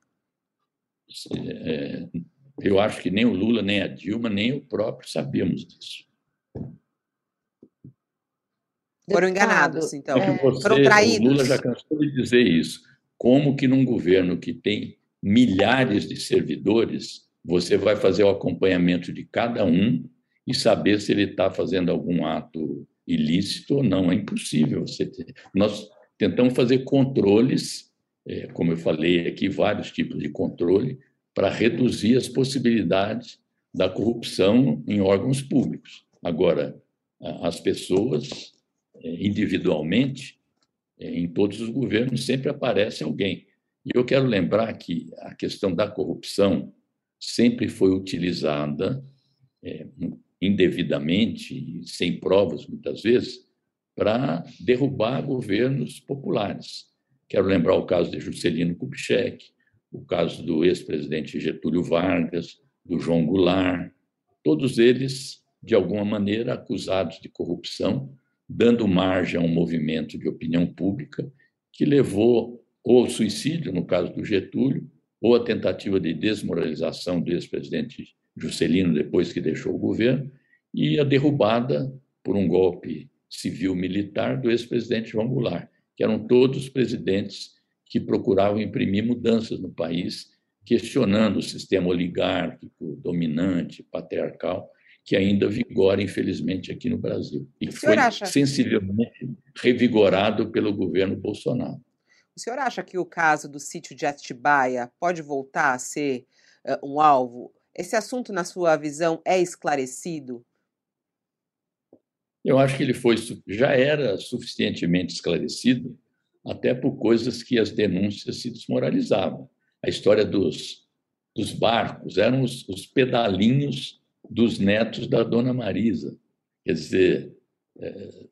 É, eu acho que nem o Lula, nem a Dilma, nem o próprio sabíamos disso. Foram enganados, então. É você, Foram traídos. O Lula já cansou de dizer isso. Como que num governo que tem milhares de servidores, você vai fazer o acompanhamento de cada um e saber se ele está fazendo algum ato ilícito ou não? É impossível. Você ter. Nós tentamos fazer controles, é, como eu falei aqui, vários tipos de controle, para reduzir as possibilidades da corrupção em órgãos públicos. Agora, as pessoas, é, individualmente, é, em todos os governos, sempre aparece alguém. E eu quero lembrar que a questão da corrupção sempre foi utilizada é, indevidamente, sem provas, muitas vezes, para derrubar governos populares. Quero lembrar o caso de Juscelino Kubitschek, o caso do ex-presidente Getúlio Vargas, do João Goulart, todos eles, de alguma maneira, acusados de corrupção, dando margem a um movimento de opinião pública que levou ou ao suicídio, no caso do Getúlio, ou a tentativa de desmoralização do ex-presidente Juscelino depois que deixou o governo, e a derrubada por um golpe civil-militar do ex-presidente João Goulart, que eram todos presidentes que procuravam imprimir mudanças no país, questionando o sistema oligárquico, dominante, patriarcal, que ainda vigora, infelizmente, aqui no Brasil. E que foi acha... sensivelmente revigorado pelo governo Bolsonaro. O senhor acha que o caso do sítio de Atibaia pode voltar a ser uh, um alvo? Esse assunto, na sua visão, é esclarecido? Eu acho que ele foi já era suficientemente esclarecido até por coisas que as denúncias se desmoralizavam. A história dos, dos barcos eram os, os pedalinhos dos netos da dona Marisa. Quer dizer, é,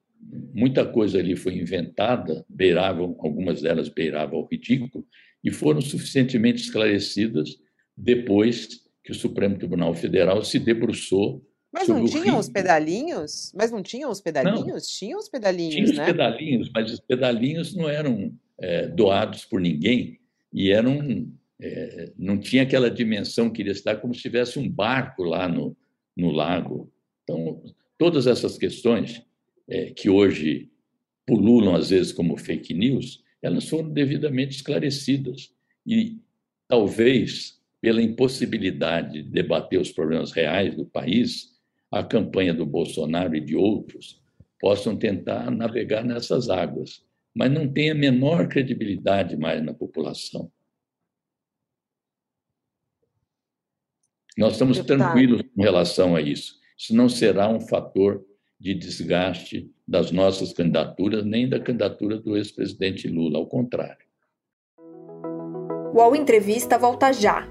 muita coisa ali foi inventada, beiravam, algumas delas beiravam o ridículo, e foram suficientemente esclarecidas depois que o Supremo Tribunal Federal se debruçou mas não tinham os pedalinhos? Mas não tinham os pedalinhos? Não, tinham os pedalinhos, tinha os né? pedalinhos, mas os pedalinhos não eram é, doados por ninguém e eram é, não tinha aquela dimensão que iria estar como se tivesse um barco lá no, no lago. Então, todas essas questões é, que hoje pululam às vezes como fake news, elas foram devidamente esclarecidas e talvez pela impossibilidade de debater os problemas reais do país, a campanha do Bolsonaro e de outros possam tentar navegar nessas águas, mas não tem a menor credibilidade mais na população. Nós estamos tranquilos com relação a isso. Isso não será um fator de desgaste das nossas candidaturas, nem da candidatura do ex-presidente Lula, ao contrário. O Entrevista volta já.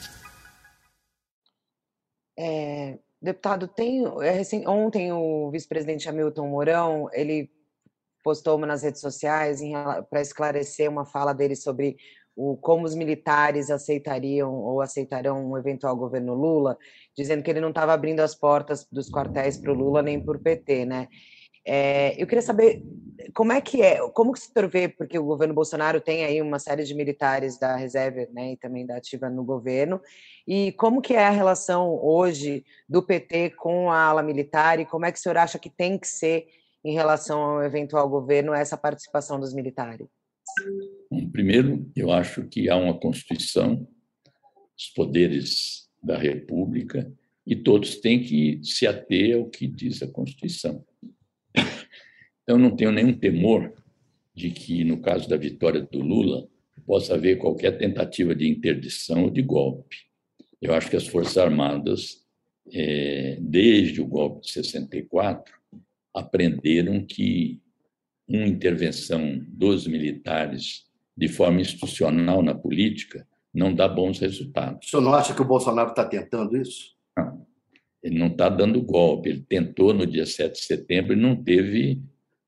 É, deputado, tem é, ontem o vice-presidente Hamilton Mourão ele postou uma nas redes sociais para esclarecer uma fala dele sobre o, como os militares aceitariam ou aceitarão um eventual governo Lula, dizendo que ele não estava abrindo as portas dos quartéis para o Lula nem para o PT, né? É, eu queria saber como é que é, como que o senhor vê, porque o governo Bolsonaro tem aí uma série de militares da reserva né, e também da ativa no governo, e como que é a relação hoje do PT com a ala militar e como é que o senhor acha que tem que ser em relação ao eventual governo essa participação dos militares? Primeiro, eu acho que há uma Constituição, os poderes da República, e todos têm que se ater ao que diz a Constituição. Então, não tenho nenhum temor de que, no caso da vitória do Lula, possa haver qualquer tentativa de interdição ou de golpe. Eu acho que as Forças Armadas, é, desde o golpe de 64, aprenderam que uma intervenção dos militares de forma institucional na política não dá bons resultados. O senhor não acha que o Bolsonaro está tentando isso? Não. Ele não está dando golpe. Ele tentou no dia 7 de setembro e não teve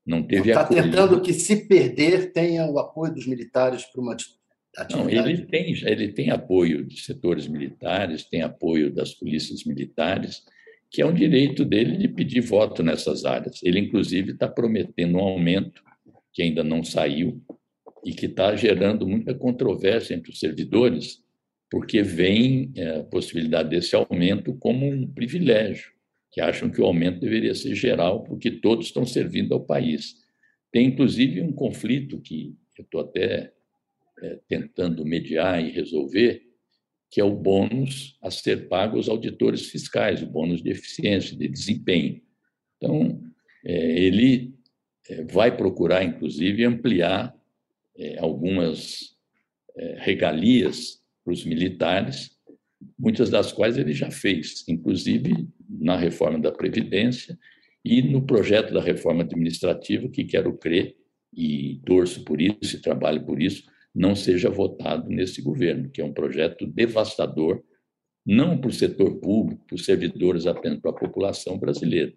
não teve Está tentando que, se perder, tenha o apoio dos militares para uma atividade. Não, ele tem, ele tem apoio de setores militares, tem apoio das polícias militares, que é um direito dele de pedir voto nessas áreas. Ele, inclusive, está prometendo um aumento que ainda não saiu e que está gerando muita controvérsia entre os servidores, porque vem a possibilidade desse aumento como um privilégio que acham que o aumento deveria ser geral, porque todos estão servindo ao país. Tem, inclusive, um conflito que eu estou até é, tentando mediar e resolver, que é o bônus a ser pago aos auditores fiscais, o bônus de eficiência, de desempenho. Então, é, ele é, vai procurar, inclusive, ampliar é, algumas é, regalias para os militares, muitas das quais ele já fez, inclusive na reforma da Previdência e no projeto da reforma administrativa, que quero crer e torço por isso e trabalho por isso, não seja votado nesse governo, que é um projeto devastador, não para o setor público, para os servidores, apenas para a população brasileira.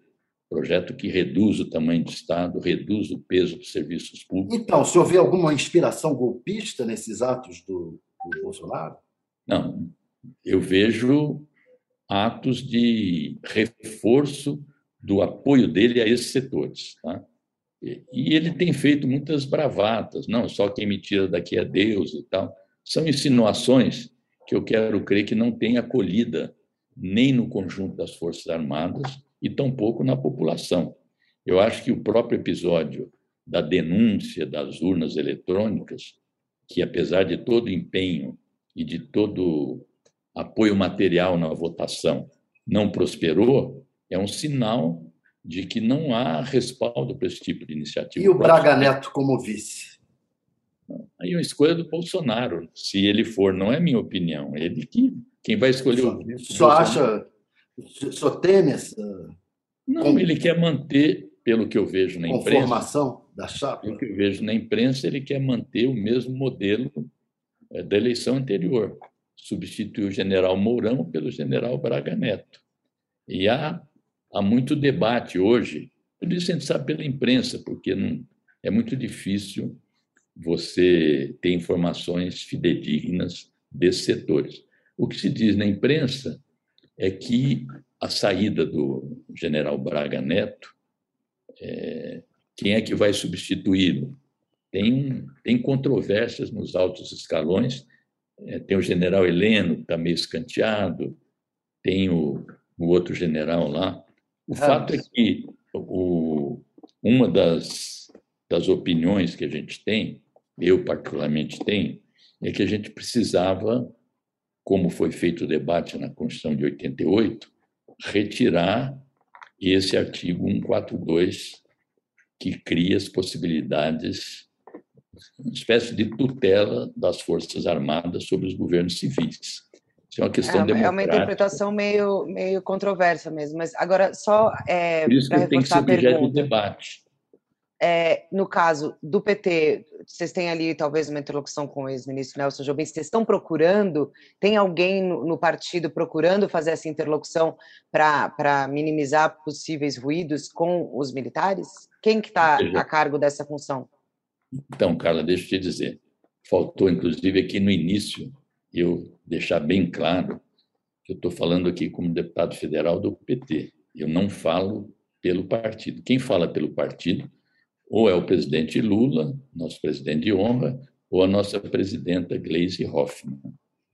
Projeto que reduz o tamanho do Estado, reduz o peso dos serviços públicos. Então, o senhor vê alguma inspiração golpista nesses atos do, do Bolsonaro? Não, eu vejo atos de reforço do apoio dele a esses setores. Tá? E ele tem feito muitas bravatas, não só quem me tira daqui é Deus e tal. São insinuações que eu quero crer que não têm acolhida nem no conjunto das Forças Armadas e tampouco na população. Eu acho que o próprio episódio da denúncia das urnas eletrônicas, que apesar de todo o empenho e de todo apoio material na votação não prosperou, é um sinal de que não há respaldo para esse tipo de iniciativa. E o Braga Neto como vice? Aí é uma escolha do Bolsonaro, se ele for, não é minha opinião. Ele que quem vai escolher só, o vice. Só acha, só teme essa. Não, ele quer manter, pelo que eu vejo na imprensa. Conformação da chapa. Pelo que eu vejo na imprensa, ele quer manter o mesmo modelo eh, da eleição anterior substituiu o general Mourão pelo general Braga Neto. E há, há muito debate hoje, tudo isso a gente sabe pela imprensa, porque não, é muito difícil você ter informações fidedignas desses setores. O que se diz na imprensa é que a saída do general Braga Neto, é, quem é que vai substituí-lo? Tem, tem controvérsias nos altos escalões tem o general Heleno, que está meio escanteado, tem o, o outro general lá. O fato é que o, uma das, das opiniões que a gente tem, eu particularmente tenho, é que a gente precisava, como foi feito o debate na Constituição de 88, retirar esse artigo 142 que cria as possibilidades, uma espécie de tutela das Forças Armadas sobre os governos civis. Isso é uma questão é, democrática. É uma interpretação meio, meio controversa mesmo, mas agora só é, Por isso que tem que ser objeto de debate. É, no caso do PT, vocês têm ali talvez uma interlocução com o ex-ministro Nelson Jobim, vocês estão procurando, tem alguém no, no partido procurando fazer essa interlocução para minimizar possíveis ruídos com os militares? Quem que está a cargo dessa função? Então, Carla, deixa eu te dizer, faltou inclusive aqui no início eu deixar bem claro que eu estou falando aqui como deputado federal do PT, eu não falo pelo partido. Quem fala pelo partido ou é o presidente Lula, nosso presidente de honra, ou a nossa presidenta Gleisi Hoffmann.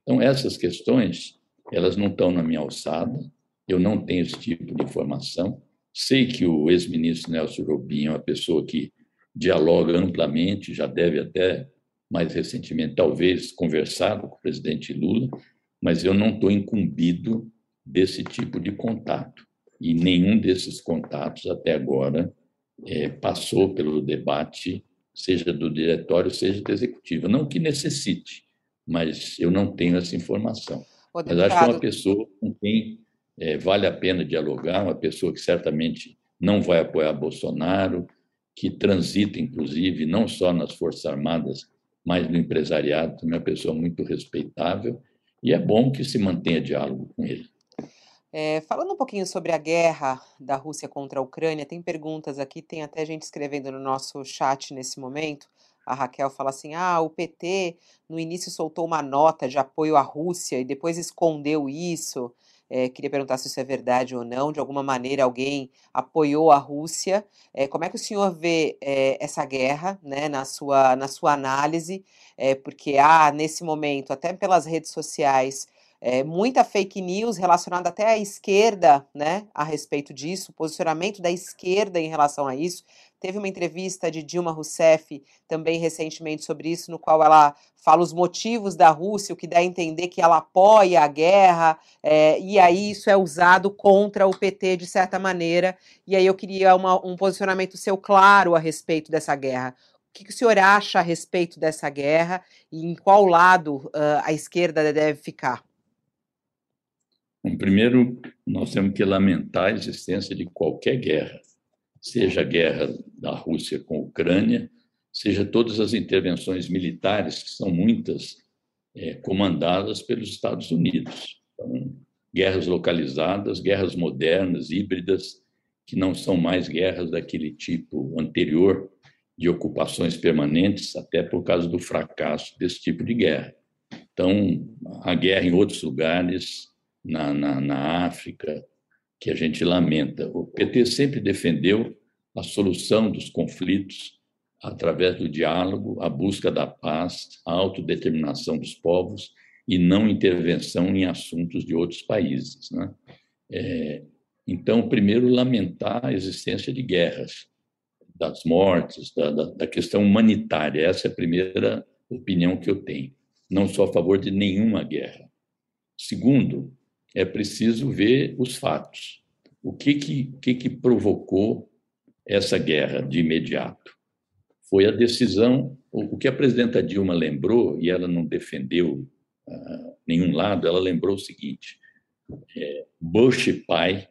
Então, essas questões, elas não estão na minha alçada, eu não tenho esse tipo de informação. Sei que o ex-ministro Nelson Robinho é uma pessoa que dialoga amplamente, já deve até, mais recentemente, talvez, conversado com o presidente Lula, mas eu não estou incumbido desse tipo de contato. E nenhum desses contatos, até agora, é, passou pelo debate, seja do diretório, seja do executivo. Não que necessite, mas eu não tenho essa informação. mas acho que é uma pessoa com quem é, vale a pena dialogar, uma pessoa que certamente não vai apoiar Bolsonaro, que transita, inclusive, não só nas Forças Armadas, mas no empresariado, também é uma pessoa muito respeitável, e é bom que se mantenha diálogo com ele. É, falando um pouquinho sobre a guerra da Rússia contra a Ucrânia, tem perguntas aqui, tem até gente escrevendo no nosso chat nesse momento. A Raquel fala assim: ah, o PT no início soltou uma nota de apoio à Rússia e depois escondeu isso. É, queria perguntar se isso é verdade ou não. De alguma maneira, alguém apoiou a Rússia. É, como é que o senhor vê é, essa guerra né, na, sua, na sua análise? porque há, nesse momento, até pelas redes sociais, muita fake news relacionada até à esquerda, né, a respeito disso, posicionamento da esquerda em relação a isso. Teve uma entrevista de Dilma Rousseff também recentemente sobre isso, no qual ela fala os motivos da Rússia, o que dá a entender que ela apoia a guerra, é, e aí isso é usado contra o PT de certa maneira. E aí eu queria uma, um posicionamento seu claro a respeito dessa guerra. O que, que o senhor acha a respeito dessa guerra e em qual lado uh, a esquerda deve ficar? Bom, primeiro, nós temos que lamentar a existência de qualquer guerra, seja a guerra da Rússia com a Ucrânia, seja todas as intervenções militares, que são muitas, é, comandadas pelos Estados Unidos. Então, guerras localizadas, guerras modernas, híbridas, que não são mais guerras daquele tipo anterior, de ocupações permanentes, até por causa do fracasso desse tipo de guerra. Então, a guerra em outros lugares na, na, na África, que a gente lamenta. O PT sempre defendeu a solução dos conflitos através do diálogo, a busca da paz, a autodeterminação dos povos e não intervenção em assuntos de outros países. Né? É, então, primeiro, lamentar a existência de guerras, das mortes, da, da, da, questão humanitária. Essa é a primeira opinião que eu tenho. Não sou a favor de nenhuma guerra. Segundo, é preciso ver os fatos. O que que, que, que provocou essa guerra de imediato? Foi a decisão, o que a presidenta Dilma lembrou, e ela não defendeu uh, nenhum lado, ela lembrou o seguinte: é, Bush pai,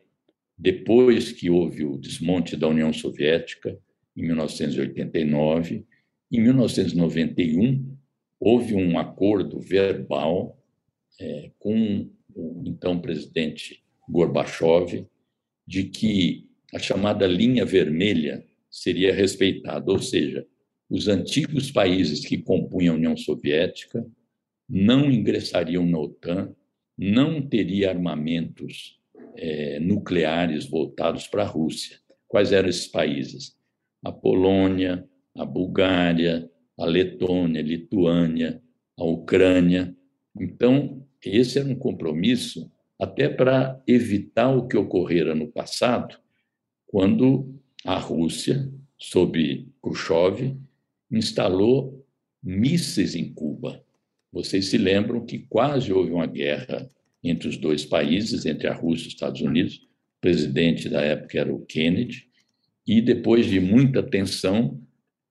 depois que houve o desmonte da União Soviética, em 1989, em 1991, houve um acordo verbal é, com o então presidente Gorbachev, de que a chamada linha vermelha seria respeitada, ou seja, os antigos países que compunham a União Soviética não ingressariam na OTAN, não teria armamentos é, nucleares voltados para a Rússia. Quais eram esses países? A Polônia, a Bulgária, a Letônia, a Lituânia, a Ucrânia. Então, esse era um compromisso até para evitar o que ocorrera no passado, quando a Rússia, sob Khrushchev, instalou mísseis em Cuba. Vocês se lembram que quase houve uma guerra entre os dois países, entre a Rússia e os Estados Unidos. O presidente da época era o Kennedy, e depois de muita tensão,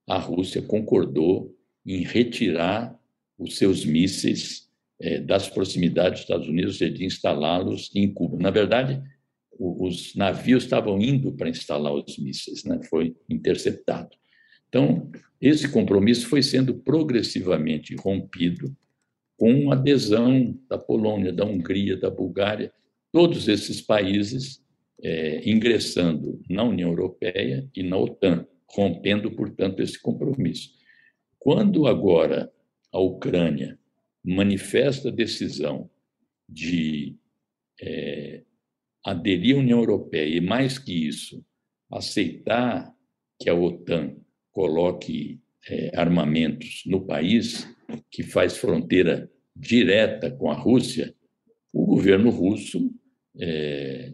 a Rússia concordou em retirar os seus mísseis é, das proximidades dos Estados Unidos de instalá-los em Cuba. Na verdade, os navios estavam indo para instalar os mísseis, né? foi interceptado. Então, esse compromisso foi sendo progressivamente rompido com adesão da Polônia, da Hungria, da Bulgária, todos esses países é, ingressando na União Europeia e na OTAN, rompendo, portanto, esse compromisso. Quando agora a Ucrânia manifesta decisão de é, aderir à União Europeia e, mais que isso, aceitar que a OTAN coloque é, armamentos no país, que faz fronteira direta com a Rússia, o governo russo é,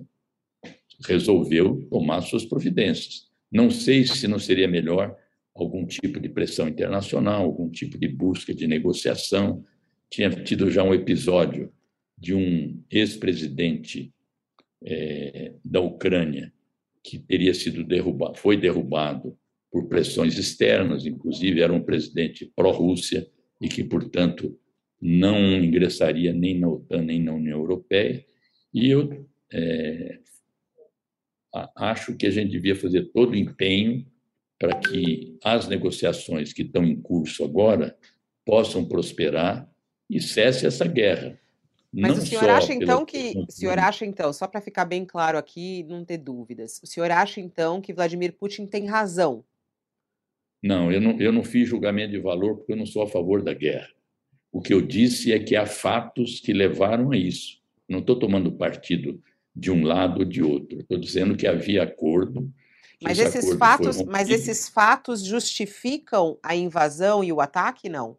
resolveu tomar suas providências. Não sei se não seria melhor algum tipo de pressão internacional, algum tipo de busca de negociação. Tinha tido já um episódio de um ex-presidente é, da Ucrânia que teria sido derrubado, foi derrubado por pressões externas, inclusive era um presidente pró-Rússia e que, portanto, não ingressaria nem na OTAN nem na União Europeia. E eu é, acho que a gente devia fazer todo o empenho para que as negociações que estão em curso agora possam prosperar e cesse essa guerra. Mas não o senhor acha então que, o senhor acha então, só para ficar bem claro aqui, não ter dúvidas, o senhor acha então que Vladimir Putin tem razão? Não, eu não, eu não fiz julgamento de valor porque eu não sou a favor da guerra. O que eu disse é que há fatos que levaram a isso. Não estou tomando partido de um lado ou de outro. Estou dizendo que havia acordo. Mas esses fatos, mas esses fatos justificam a invasão e o ataque, não?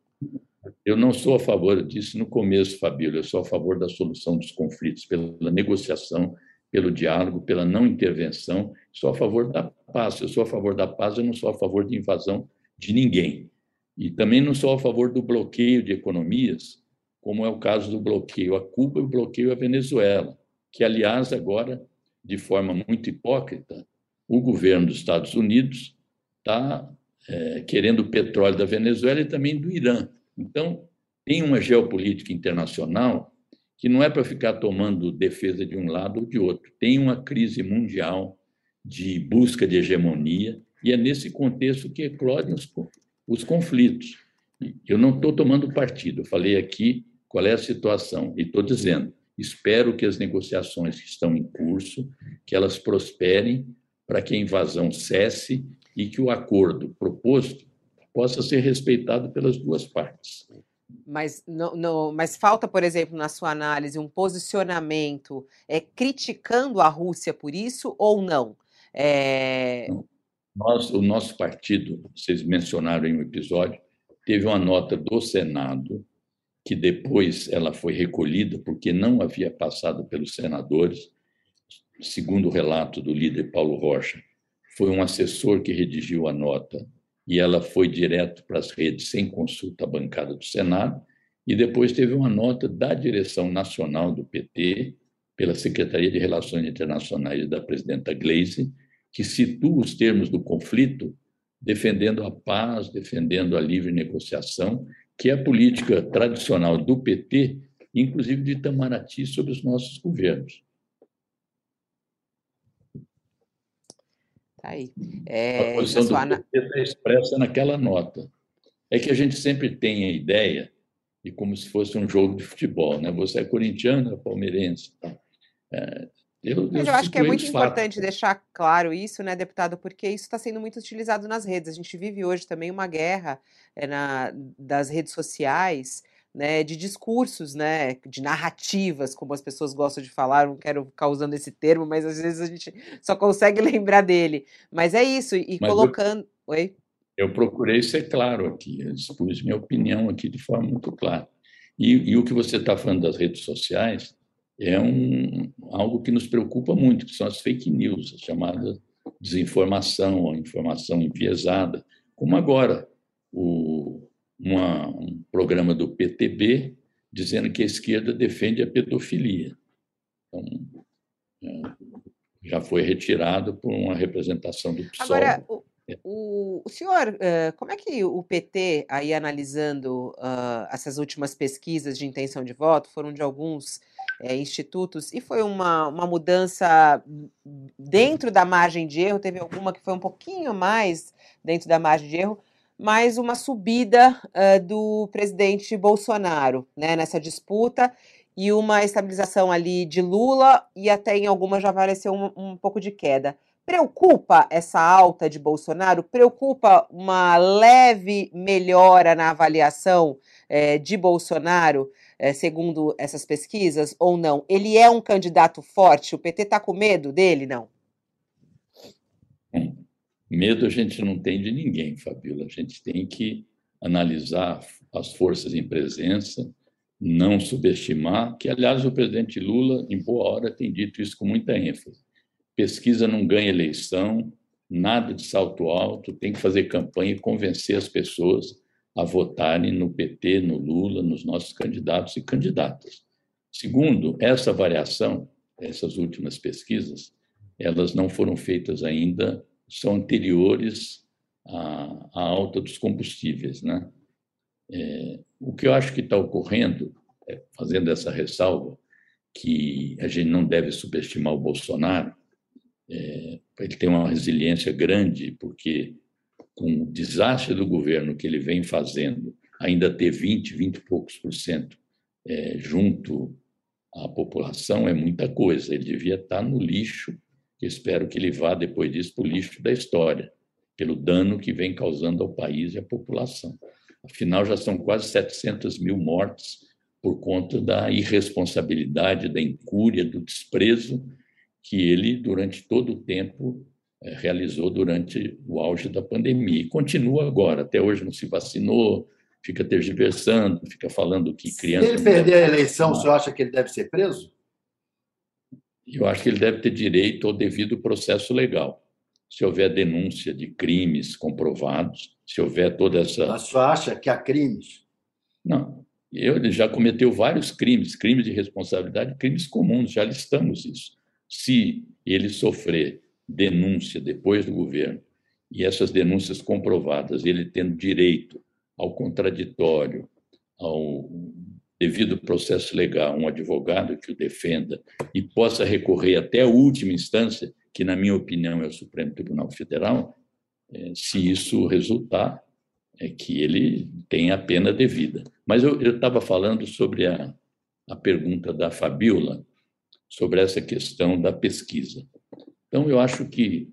Eu não sou a favor disso no começo, Fabíola. Eu sou a favor da solução dos conflitos pela negociação, pelo diálogo, pela não intervenção. Sou a favor da paz. Eu sou a favor da paz. Eu não sou a favor de invasão de ninguém. E também não sou a favor do bloqueio de economias, como é o caso do bloqueio a Cuba e o bloqueio à Venezuela que, aliás, agora, de forma muito hipócrita, o governo dos Estados Unidos está é, querendo o petróleo da Venezuela e também do Irã. Então, tem uma geopolítica internacional que não é para ficar tomando defesa de um lado ou de outro. Tem uma crise mundial de busca de hegemonia e é nesse contexto que eclodem os, os conflitos. Eu não estou tomando partido, eu falei aqui qual é a situação e estou dizendo Espero que as negociações que estão em curso, que elas prosperem para que a invasão cesse e que o acordo proposto possa ser respeitado pelas duas partes. Mas, não, não, mas falta, por exemplo, na sua análise, um posicionamento é, criticando a Rússia por isso ou não? É... Nós, o nosso partido, vocês mencionaram em um episódio, teve uma nota do Senado que depois ela foi recolhida porque não havia passado pelos senadores, segundo o relato do líder Paulo Rocha. Foi um assessor que redigiu a nota e ela foi direto para as redes sem consulta à bancada do Senado, e depois teve uma nota da direção nacional do PT, pela Secretaria de Relações Internacionais da presidenta Gleisi, que situa os termos do conflito defendendo a paz, defendendo a livre negociação que é a política tradicional do PT, inclusive de Itamaraty, sobre os nossos governos. Tá aí. É, a posição do PT está expressa naquela nota. É que a gente sempre tem a ideia de como se fosse um jogo de futebol, né? Você é corintiano, é palmeirense, tá? É, eu, Mas eu, eu acho que é muito importante fatos. deixar claro isso, né, deputado, porque isso está sendo muito utilizado nas redes. A gente vive hoje também uma guerra é, na, das redes sociais, né, de discursos, né, de narrativas, como as pessoas gostam de falar. Não quero ficar usando esse termo, mas às vezes a gente só consegue lembrar dele. Mas é isso, e mas colocando. Eu, Oi? Eu procurei ser claro aqui, eu expus minha opinião aqui de forma muito clara. E, e o que você está falando das redes sociais é um, algo que nos preocupa muito, que são as fake news, a chamada desinformação, ou informação enviesada, como agora o, uma, um programa do PTB dizendo que a esquerda defende a pedofilia. Então, é, já foi retirado por uma representação do PSOL. Agora, o, o, o senhor, uh, como é que o PT, aí analisando uh, essas últimas pesquisas de intenção de voto, foram de alguns é, institutos, e foi uma, uma mudança dentro da margem de erro, teve alguma que foi um pouquinho mais dentro da margem de erro, mas uma subida uh, do presidente Bolsonaro né, nessa disputa e uma estabilização ali de Lula e até em algumas já apareceu um, um pouco de queda. Preocupa essa alta de Bolsonaro? Preocupa uma leve melhora na avaliação de Bolsonaro, segundo essas pesquisas, ou não? Ele é um candidato forte? O PT está com medo dele? Não. Medo a gente não tem de ninguém, Fabíola. A gente tem que analisar as forças em presença, não subestimar, que, aliás, o presidente Lula, em boa hora, tem dito isso com muita ênfase. Pesquisa não ganha eleição, nada de salto alto, tem que fazer campanha e convencer as pessoas a votarem no PT, no Lula, nos nossos candidatos e candidatas. Segundo, essa variação, essas últimas pesquisas, elas não foram feitas ainda, são anteriores à, à alta dos combustíveis, né? É, o que eu acho que está ocorrendo, é, fazendo essa ressalva, que a gente não deve subestimar o Bolsonaro, é, ele tem uma resiliência grande, porque com o desastre do governo que ele vem fazendo, ainda ter 20, 20 e poucos por cento é, junto à população é muita coisa. Ele devia estar no lixo, espero que ele vá depois disso para o lixo da história, pelo dano que vem causando ao país e à população. Afinal, já são quase 700 mil mortes por conta da irresponsabilidade, da incúria, do desprezo que ele, durante todo o tempo, eh, realizou durante o auge da pandemia. E continua agora. Até hoje não se vacinou, fica tergiversando, fica falando que criança. Se ele perder a eleição, o senhor acha que ele deve ser preso? Eu acho que ele deve ter direito ao devido processo legal. Se houver denúncia de crimes comprovados, se houver toda essa. Mas senhor acha que há crimes? Não. Ele já cometeu vários crimes, crimes de responsabilidade, crimes comuns, já listamos isso. Se ele sofrer denúncia depois do governo e essas denúncias comprovadas, ele tendo direito ao contraditório, ao devido processo legal, um advogado que o defenda e possa recorrer até a última instância, que, na minha opinião, é o Supremo Tribunal Federal, é, se isso resultar, é que ele tenha a pena devida. Mas eu estava falando sobre a, a pergunta da Fabiola, sobre essa questão da pesquisa. Então, eu acho que,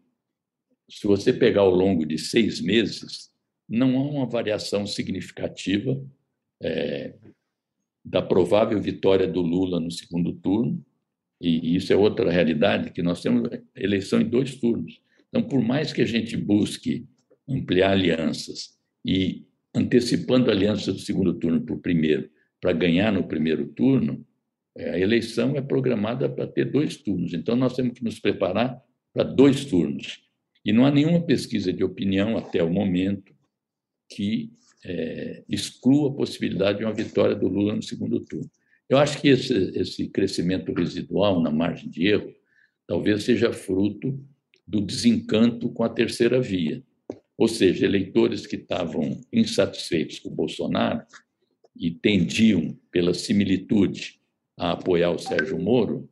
se você pegar ao longo de seis meses, não há uma variação significativa é, da provável vitória do Lula no segundo turno, e isso é outra realidade, que nós temos eleição em dois turnos. Então, por mais que a gente busque ampliar alianças e antecipando alianças do segundo turno para o primeiro, para ganhar no primeiro turno, é, a eleição é programada para ter dois turnos. Então, nós temos que nos preparar para dois turnos. E não há nenhuma pesquisa de opinião até o momento que é, exclua a possibilidade de uma vitória do Lula no segundo turno. Eu acho que esse, esse crescimento residual na margem de erro talvez seja fruto do desencanto com a terceira via. Ou seja, eleitores que estavam insatisfeitos com o Bolsonaro e tendiam, pela similitude, a apoiar o Sérgio Moro,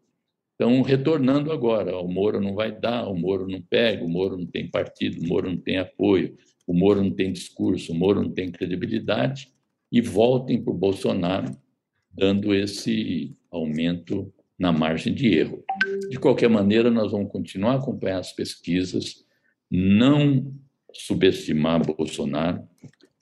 estão retornando agora. O Moro não vai dar, o Moro não pega, o Moro não tem partido, o Moro não tem apoio, o Moro não tem discurso, o Moro não tem credibilidade, e voltem para o Bolsonaro, dando esse aumento na margem de erro. De qualquer maneira, nós vamos continuar a acompanhar as pesquisas, não subestimar Bolsonaro.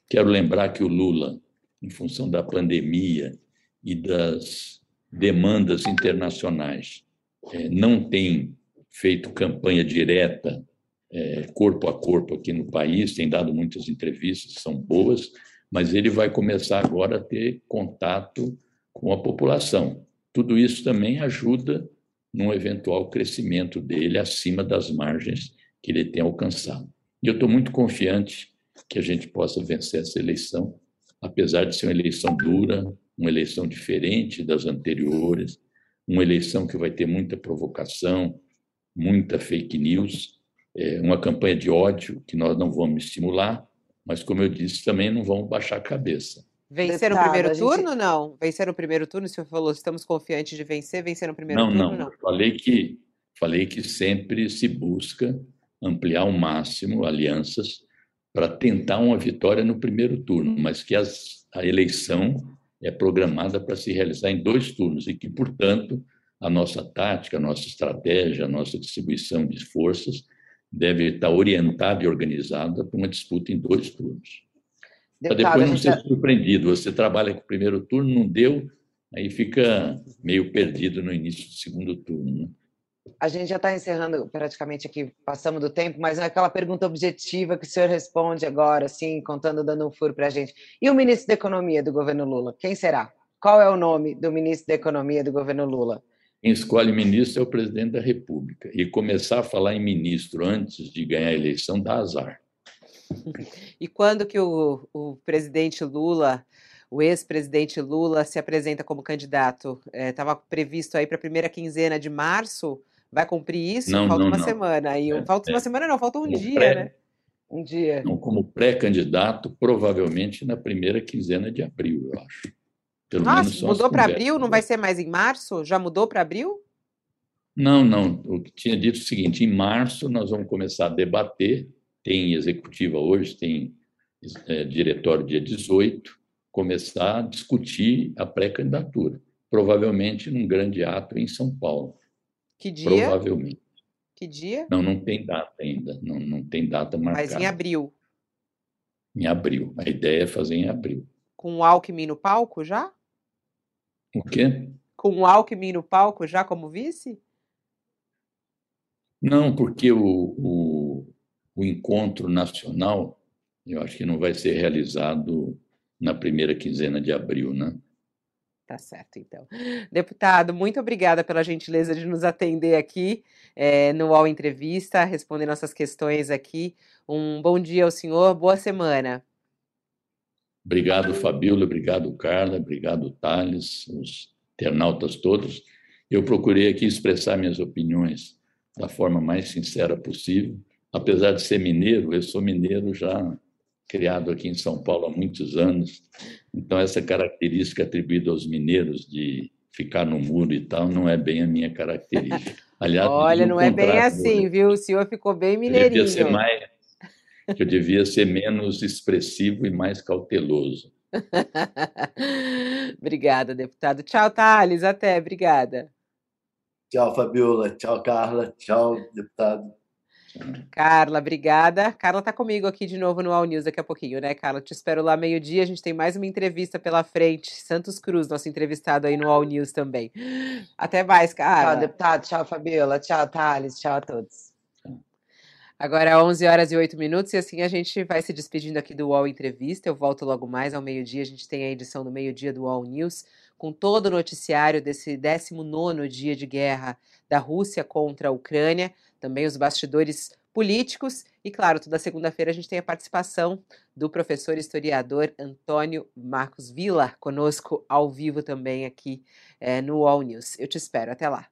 Quero lembrar que o Lula, em função da pandemia e das demandas internacionais, é, não tem feito campanha direta, é, corpo a corpo aqui no país, tem dado muitas entrevistas, são boas, mas ele vai começar agora a ter contato com a população. tudo isso também ajuda num eventual crescimento dele acima das margens que ele tem alcançado. E eu estou muito confiante que a gente possa vencer essa eleição, apesar de ser uma eleição dura, uma eleição diferente das anteriores, uma eleição que vai ter muita provocação, muita fake news, é uma campanha de ódio que nós não vamos estimular, mas, como eu disse, também não vamos baixar a cabeça. Vencer no primeiro gente... turno, não? Vencer no primeiro turno, o senhor falou, estamos confiantes de vencer, vencer no primeiro não, turno, não? Não, falei que, falei que sempre se busca ampliar ao máximo alianças para tentar uma vitória no primeiro turno, mas que as, a eleição é programada para se realizar em dois turnos e que, portanto, a nossa tática, a nossa estratégia, a nossa distribuição de forças deve estar orientada e organizada para uma disputa em dois turnos. Para depois não ser surpreendido. Você trabalha com o primeiro turno, não deu, aí fica meio perdido no início do segundo turno. Né? A gente já está encerrando praticamente aqui, passamos do tempo, mas é aquela pergunta objetiva que o senhor responde agora, assim, contando, dando um furo para a gente. E o ministro da Economia do governo Lula? Quem será? Qual é o nome do ministro da Economia do governo Lula? Quem escolhe ministro é o presidente da República. E começar a falar em ministro antes de ganhar a eleição dá azar. E quando que o, o presidente Lula, o ex-presidente Lula, se apresenta como candidato? Estava é, previsto aí para a primeira quinzena de março. Vai cumprir isso? Não, falta não, uma não. semana. E é, falta é. uma semana, não, falta um dia, pré, né? Um dia. Não, como pré-candidato, provavelmente na primeira quinzena de abril, eu acho. Pelo Nossa, mudou para abril? Não vai ser mais em março? Já mudou para abril? Não, não. O que tinha dito é o seguinte: em março nós vamos começar a debater. Tem executiva hoje, tem é, diretório dia 18, começar a discutir a pré-candidatura. Provavelmente num grande ato em São Paulo. Que dia? Provavelmente. Que dia? Não, não tem data ainda. Não, não tem data marcada. Mas em abril. Em abril. A ideia é fazer em abril. Com o Alckmin no palco já? O quê? Com o Alckmin no palco já como vice? Não, porque o, o, o encontro nacional, eu acho que não vai ser realizado na primeira quinzena de abril, né? Tá certo, então. Deputado, muito obrigada pela gentileza de nos atender aqui é, no UOL Entrevista, responder nossas questões aqui. Um bom dia ao senhor, boa semana. Obrigado, Fabíola, obrigado, Carla, obrigado, Thales, os internautas todos. Eu procurei aqui expressar minhas opiniões da forma mais sincera possível. Apesar de ser mineiro, eu sou mineiro já criado aqui em São Paulo há muitos anos. Então, essa característica atribuída aos mineiros de ficar no muro e tal não é bem a minha característica. Aliás, Olha, não é bem assim, viu? O senhor ficou bem mineirinho. Devia ser mais, que eu devia ser menos expressivo e mais cauteloso. obrigada, deputado. Tchau, Thales. Até. Obrigada. Tchau, Fabiola. Tchau, Carla. Tchau, deputado. Carla, obrigada. Carla está comigo aqui de novo no All News daqui a pouquinho, né, Carla? Te espero lá meio-dia. A gente tem mais uma entrevista pela frente. Santos Cruz, nosso entrevistado aí no All News também. Até mais, Carla. Tchau, deputado. Tchau, Fabiola. Tchau, Thales. Tchau a todos. Agora 11 horas e 8 minutos e assim a gente vai se despedindo aqui do UOL Entrevista. Eu volto logo mais ao meio-dia. A gente tem a edição do meio-dia do UOL News com todo o noticiário desse 19 dia de guerra da Rússia contra a Ucrânia, também os bastidores políticos e, claro, toda segunda-feira a gente tem a participação do professor historiador Antônio Marcos Vila conosco ao vivo também aqui é, no UOL News. Eu te espero. Até lá.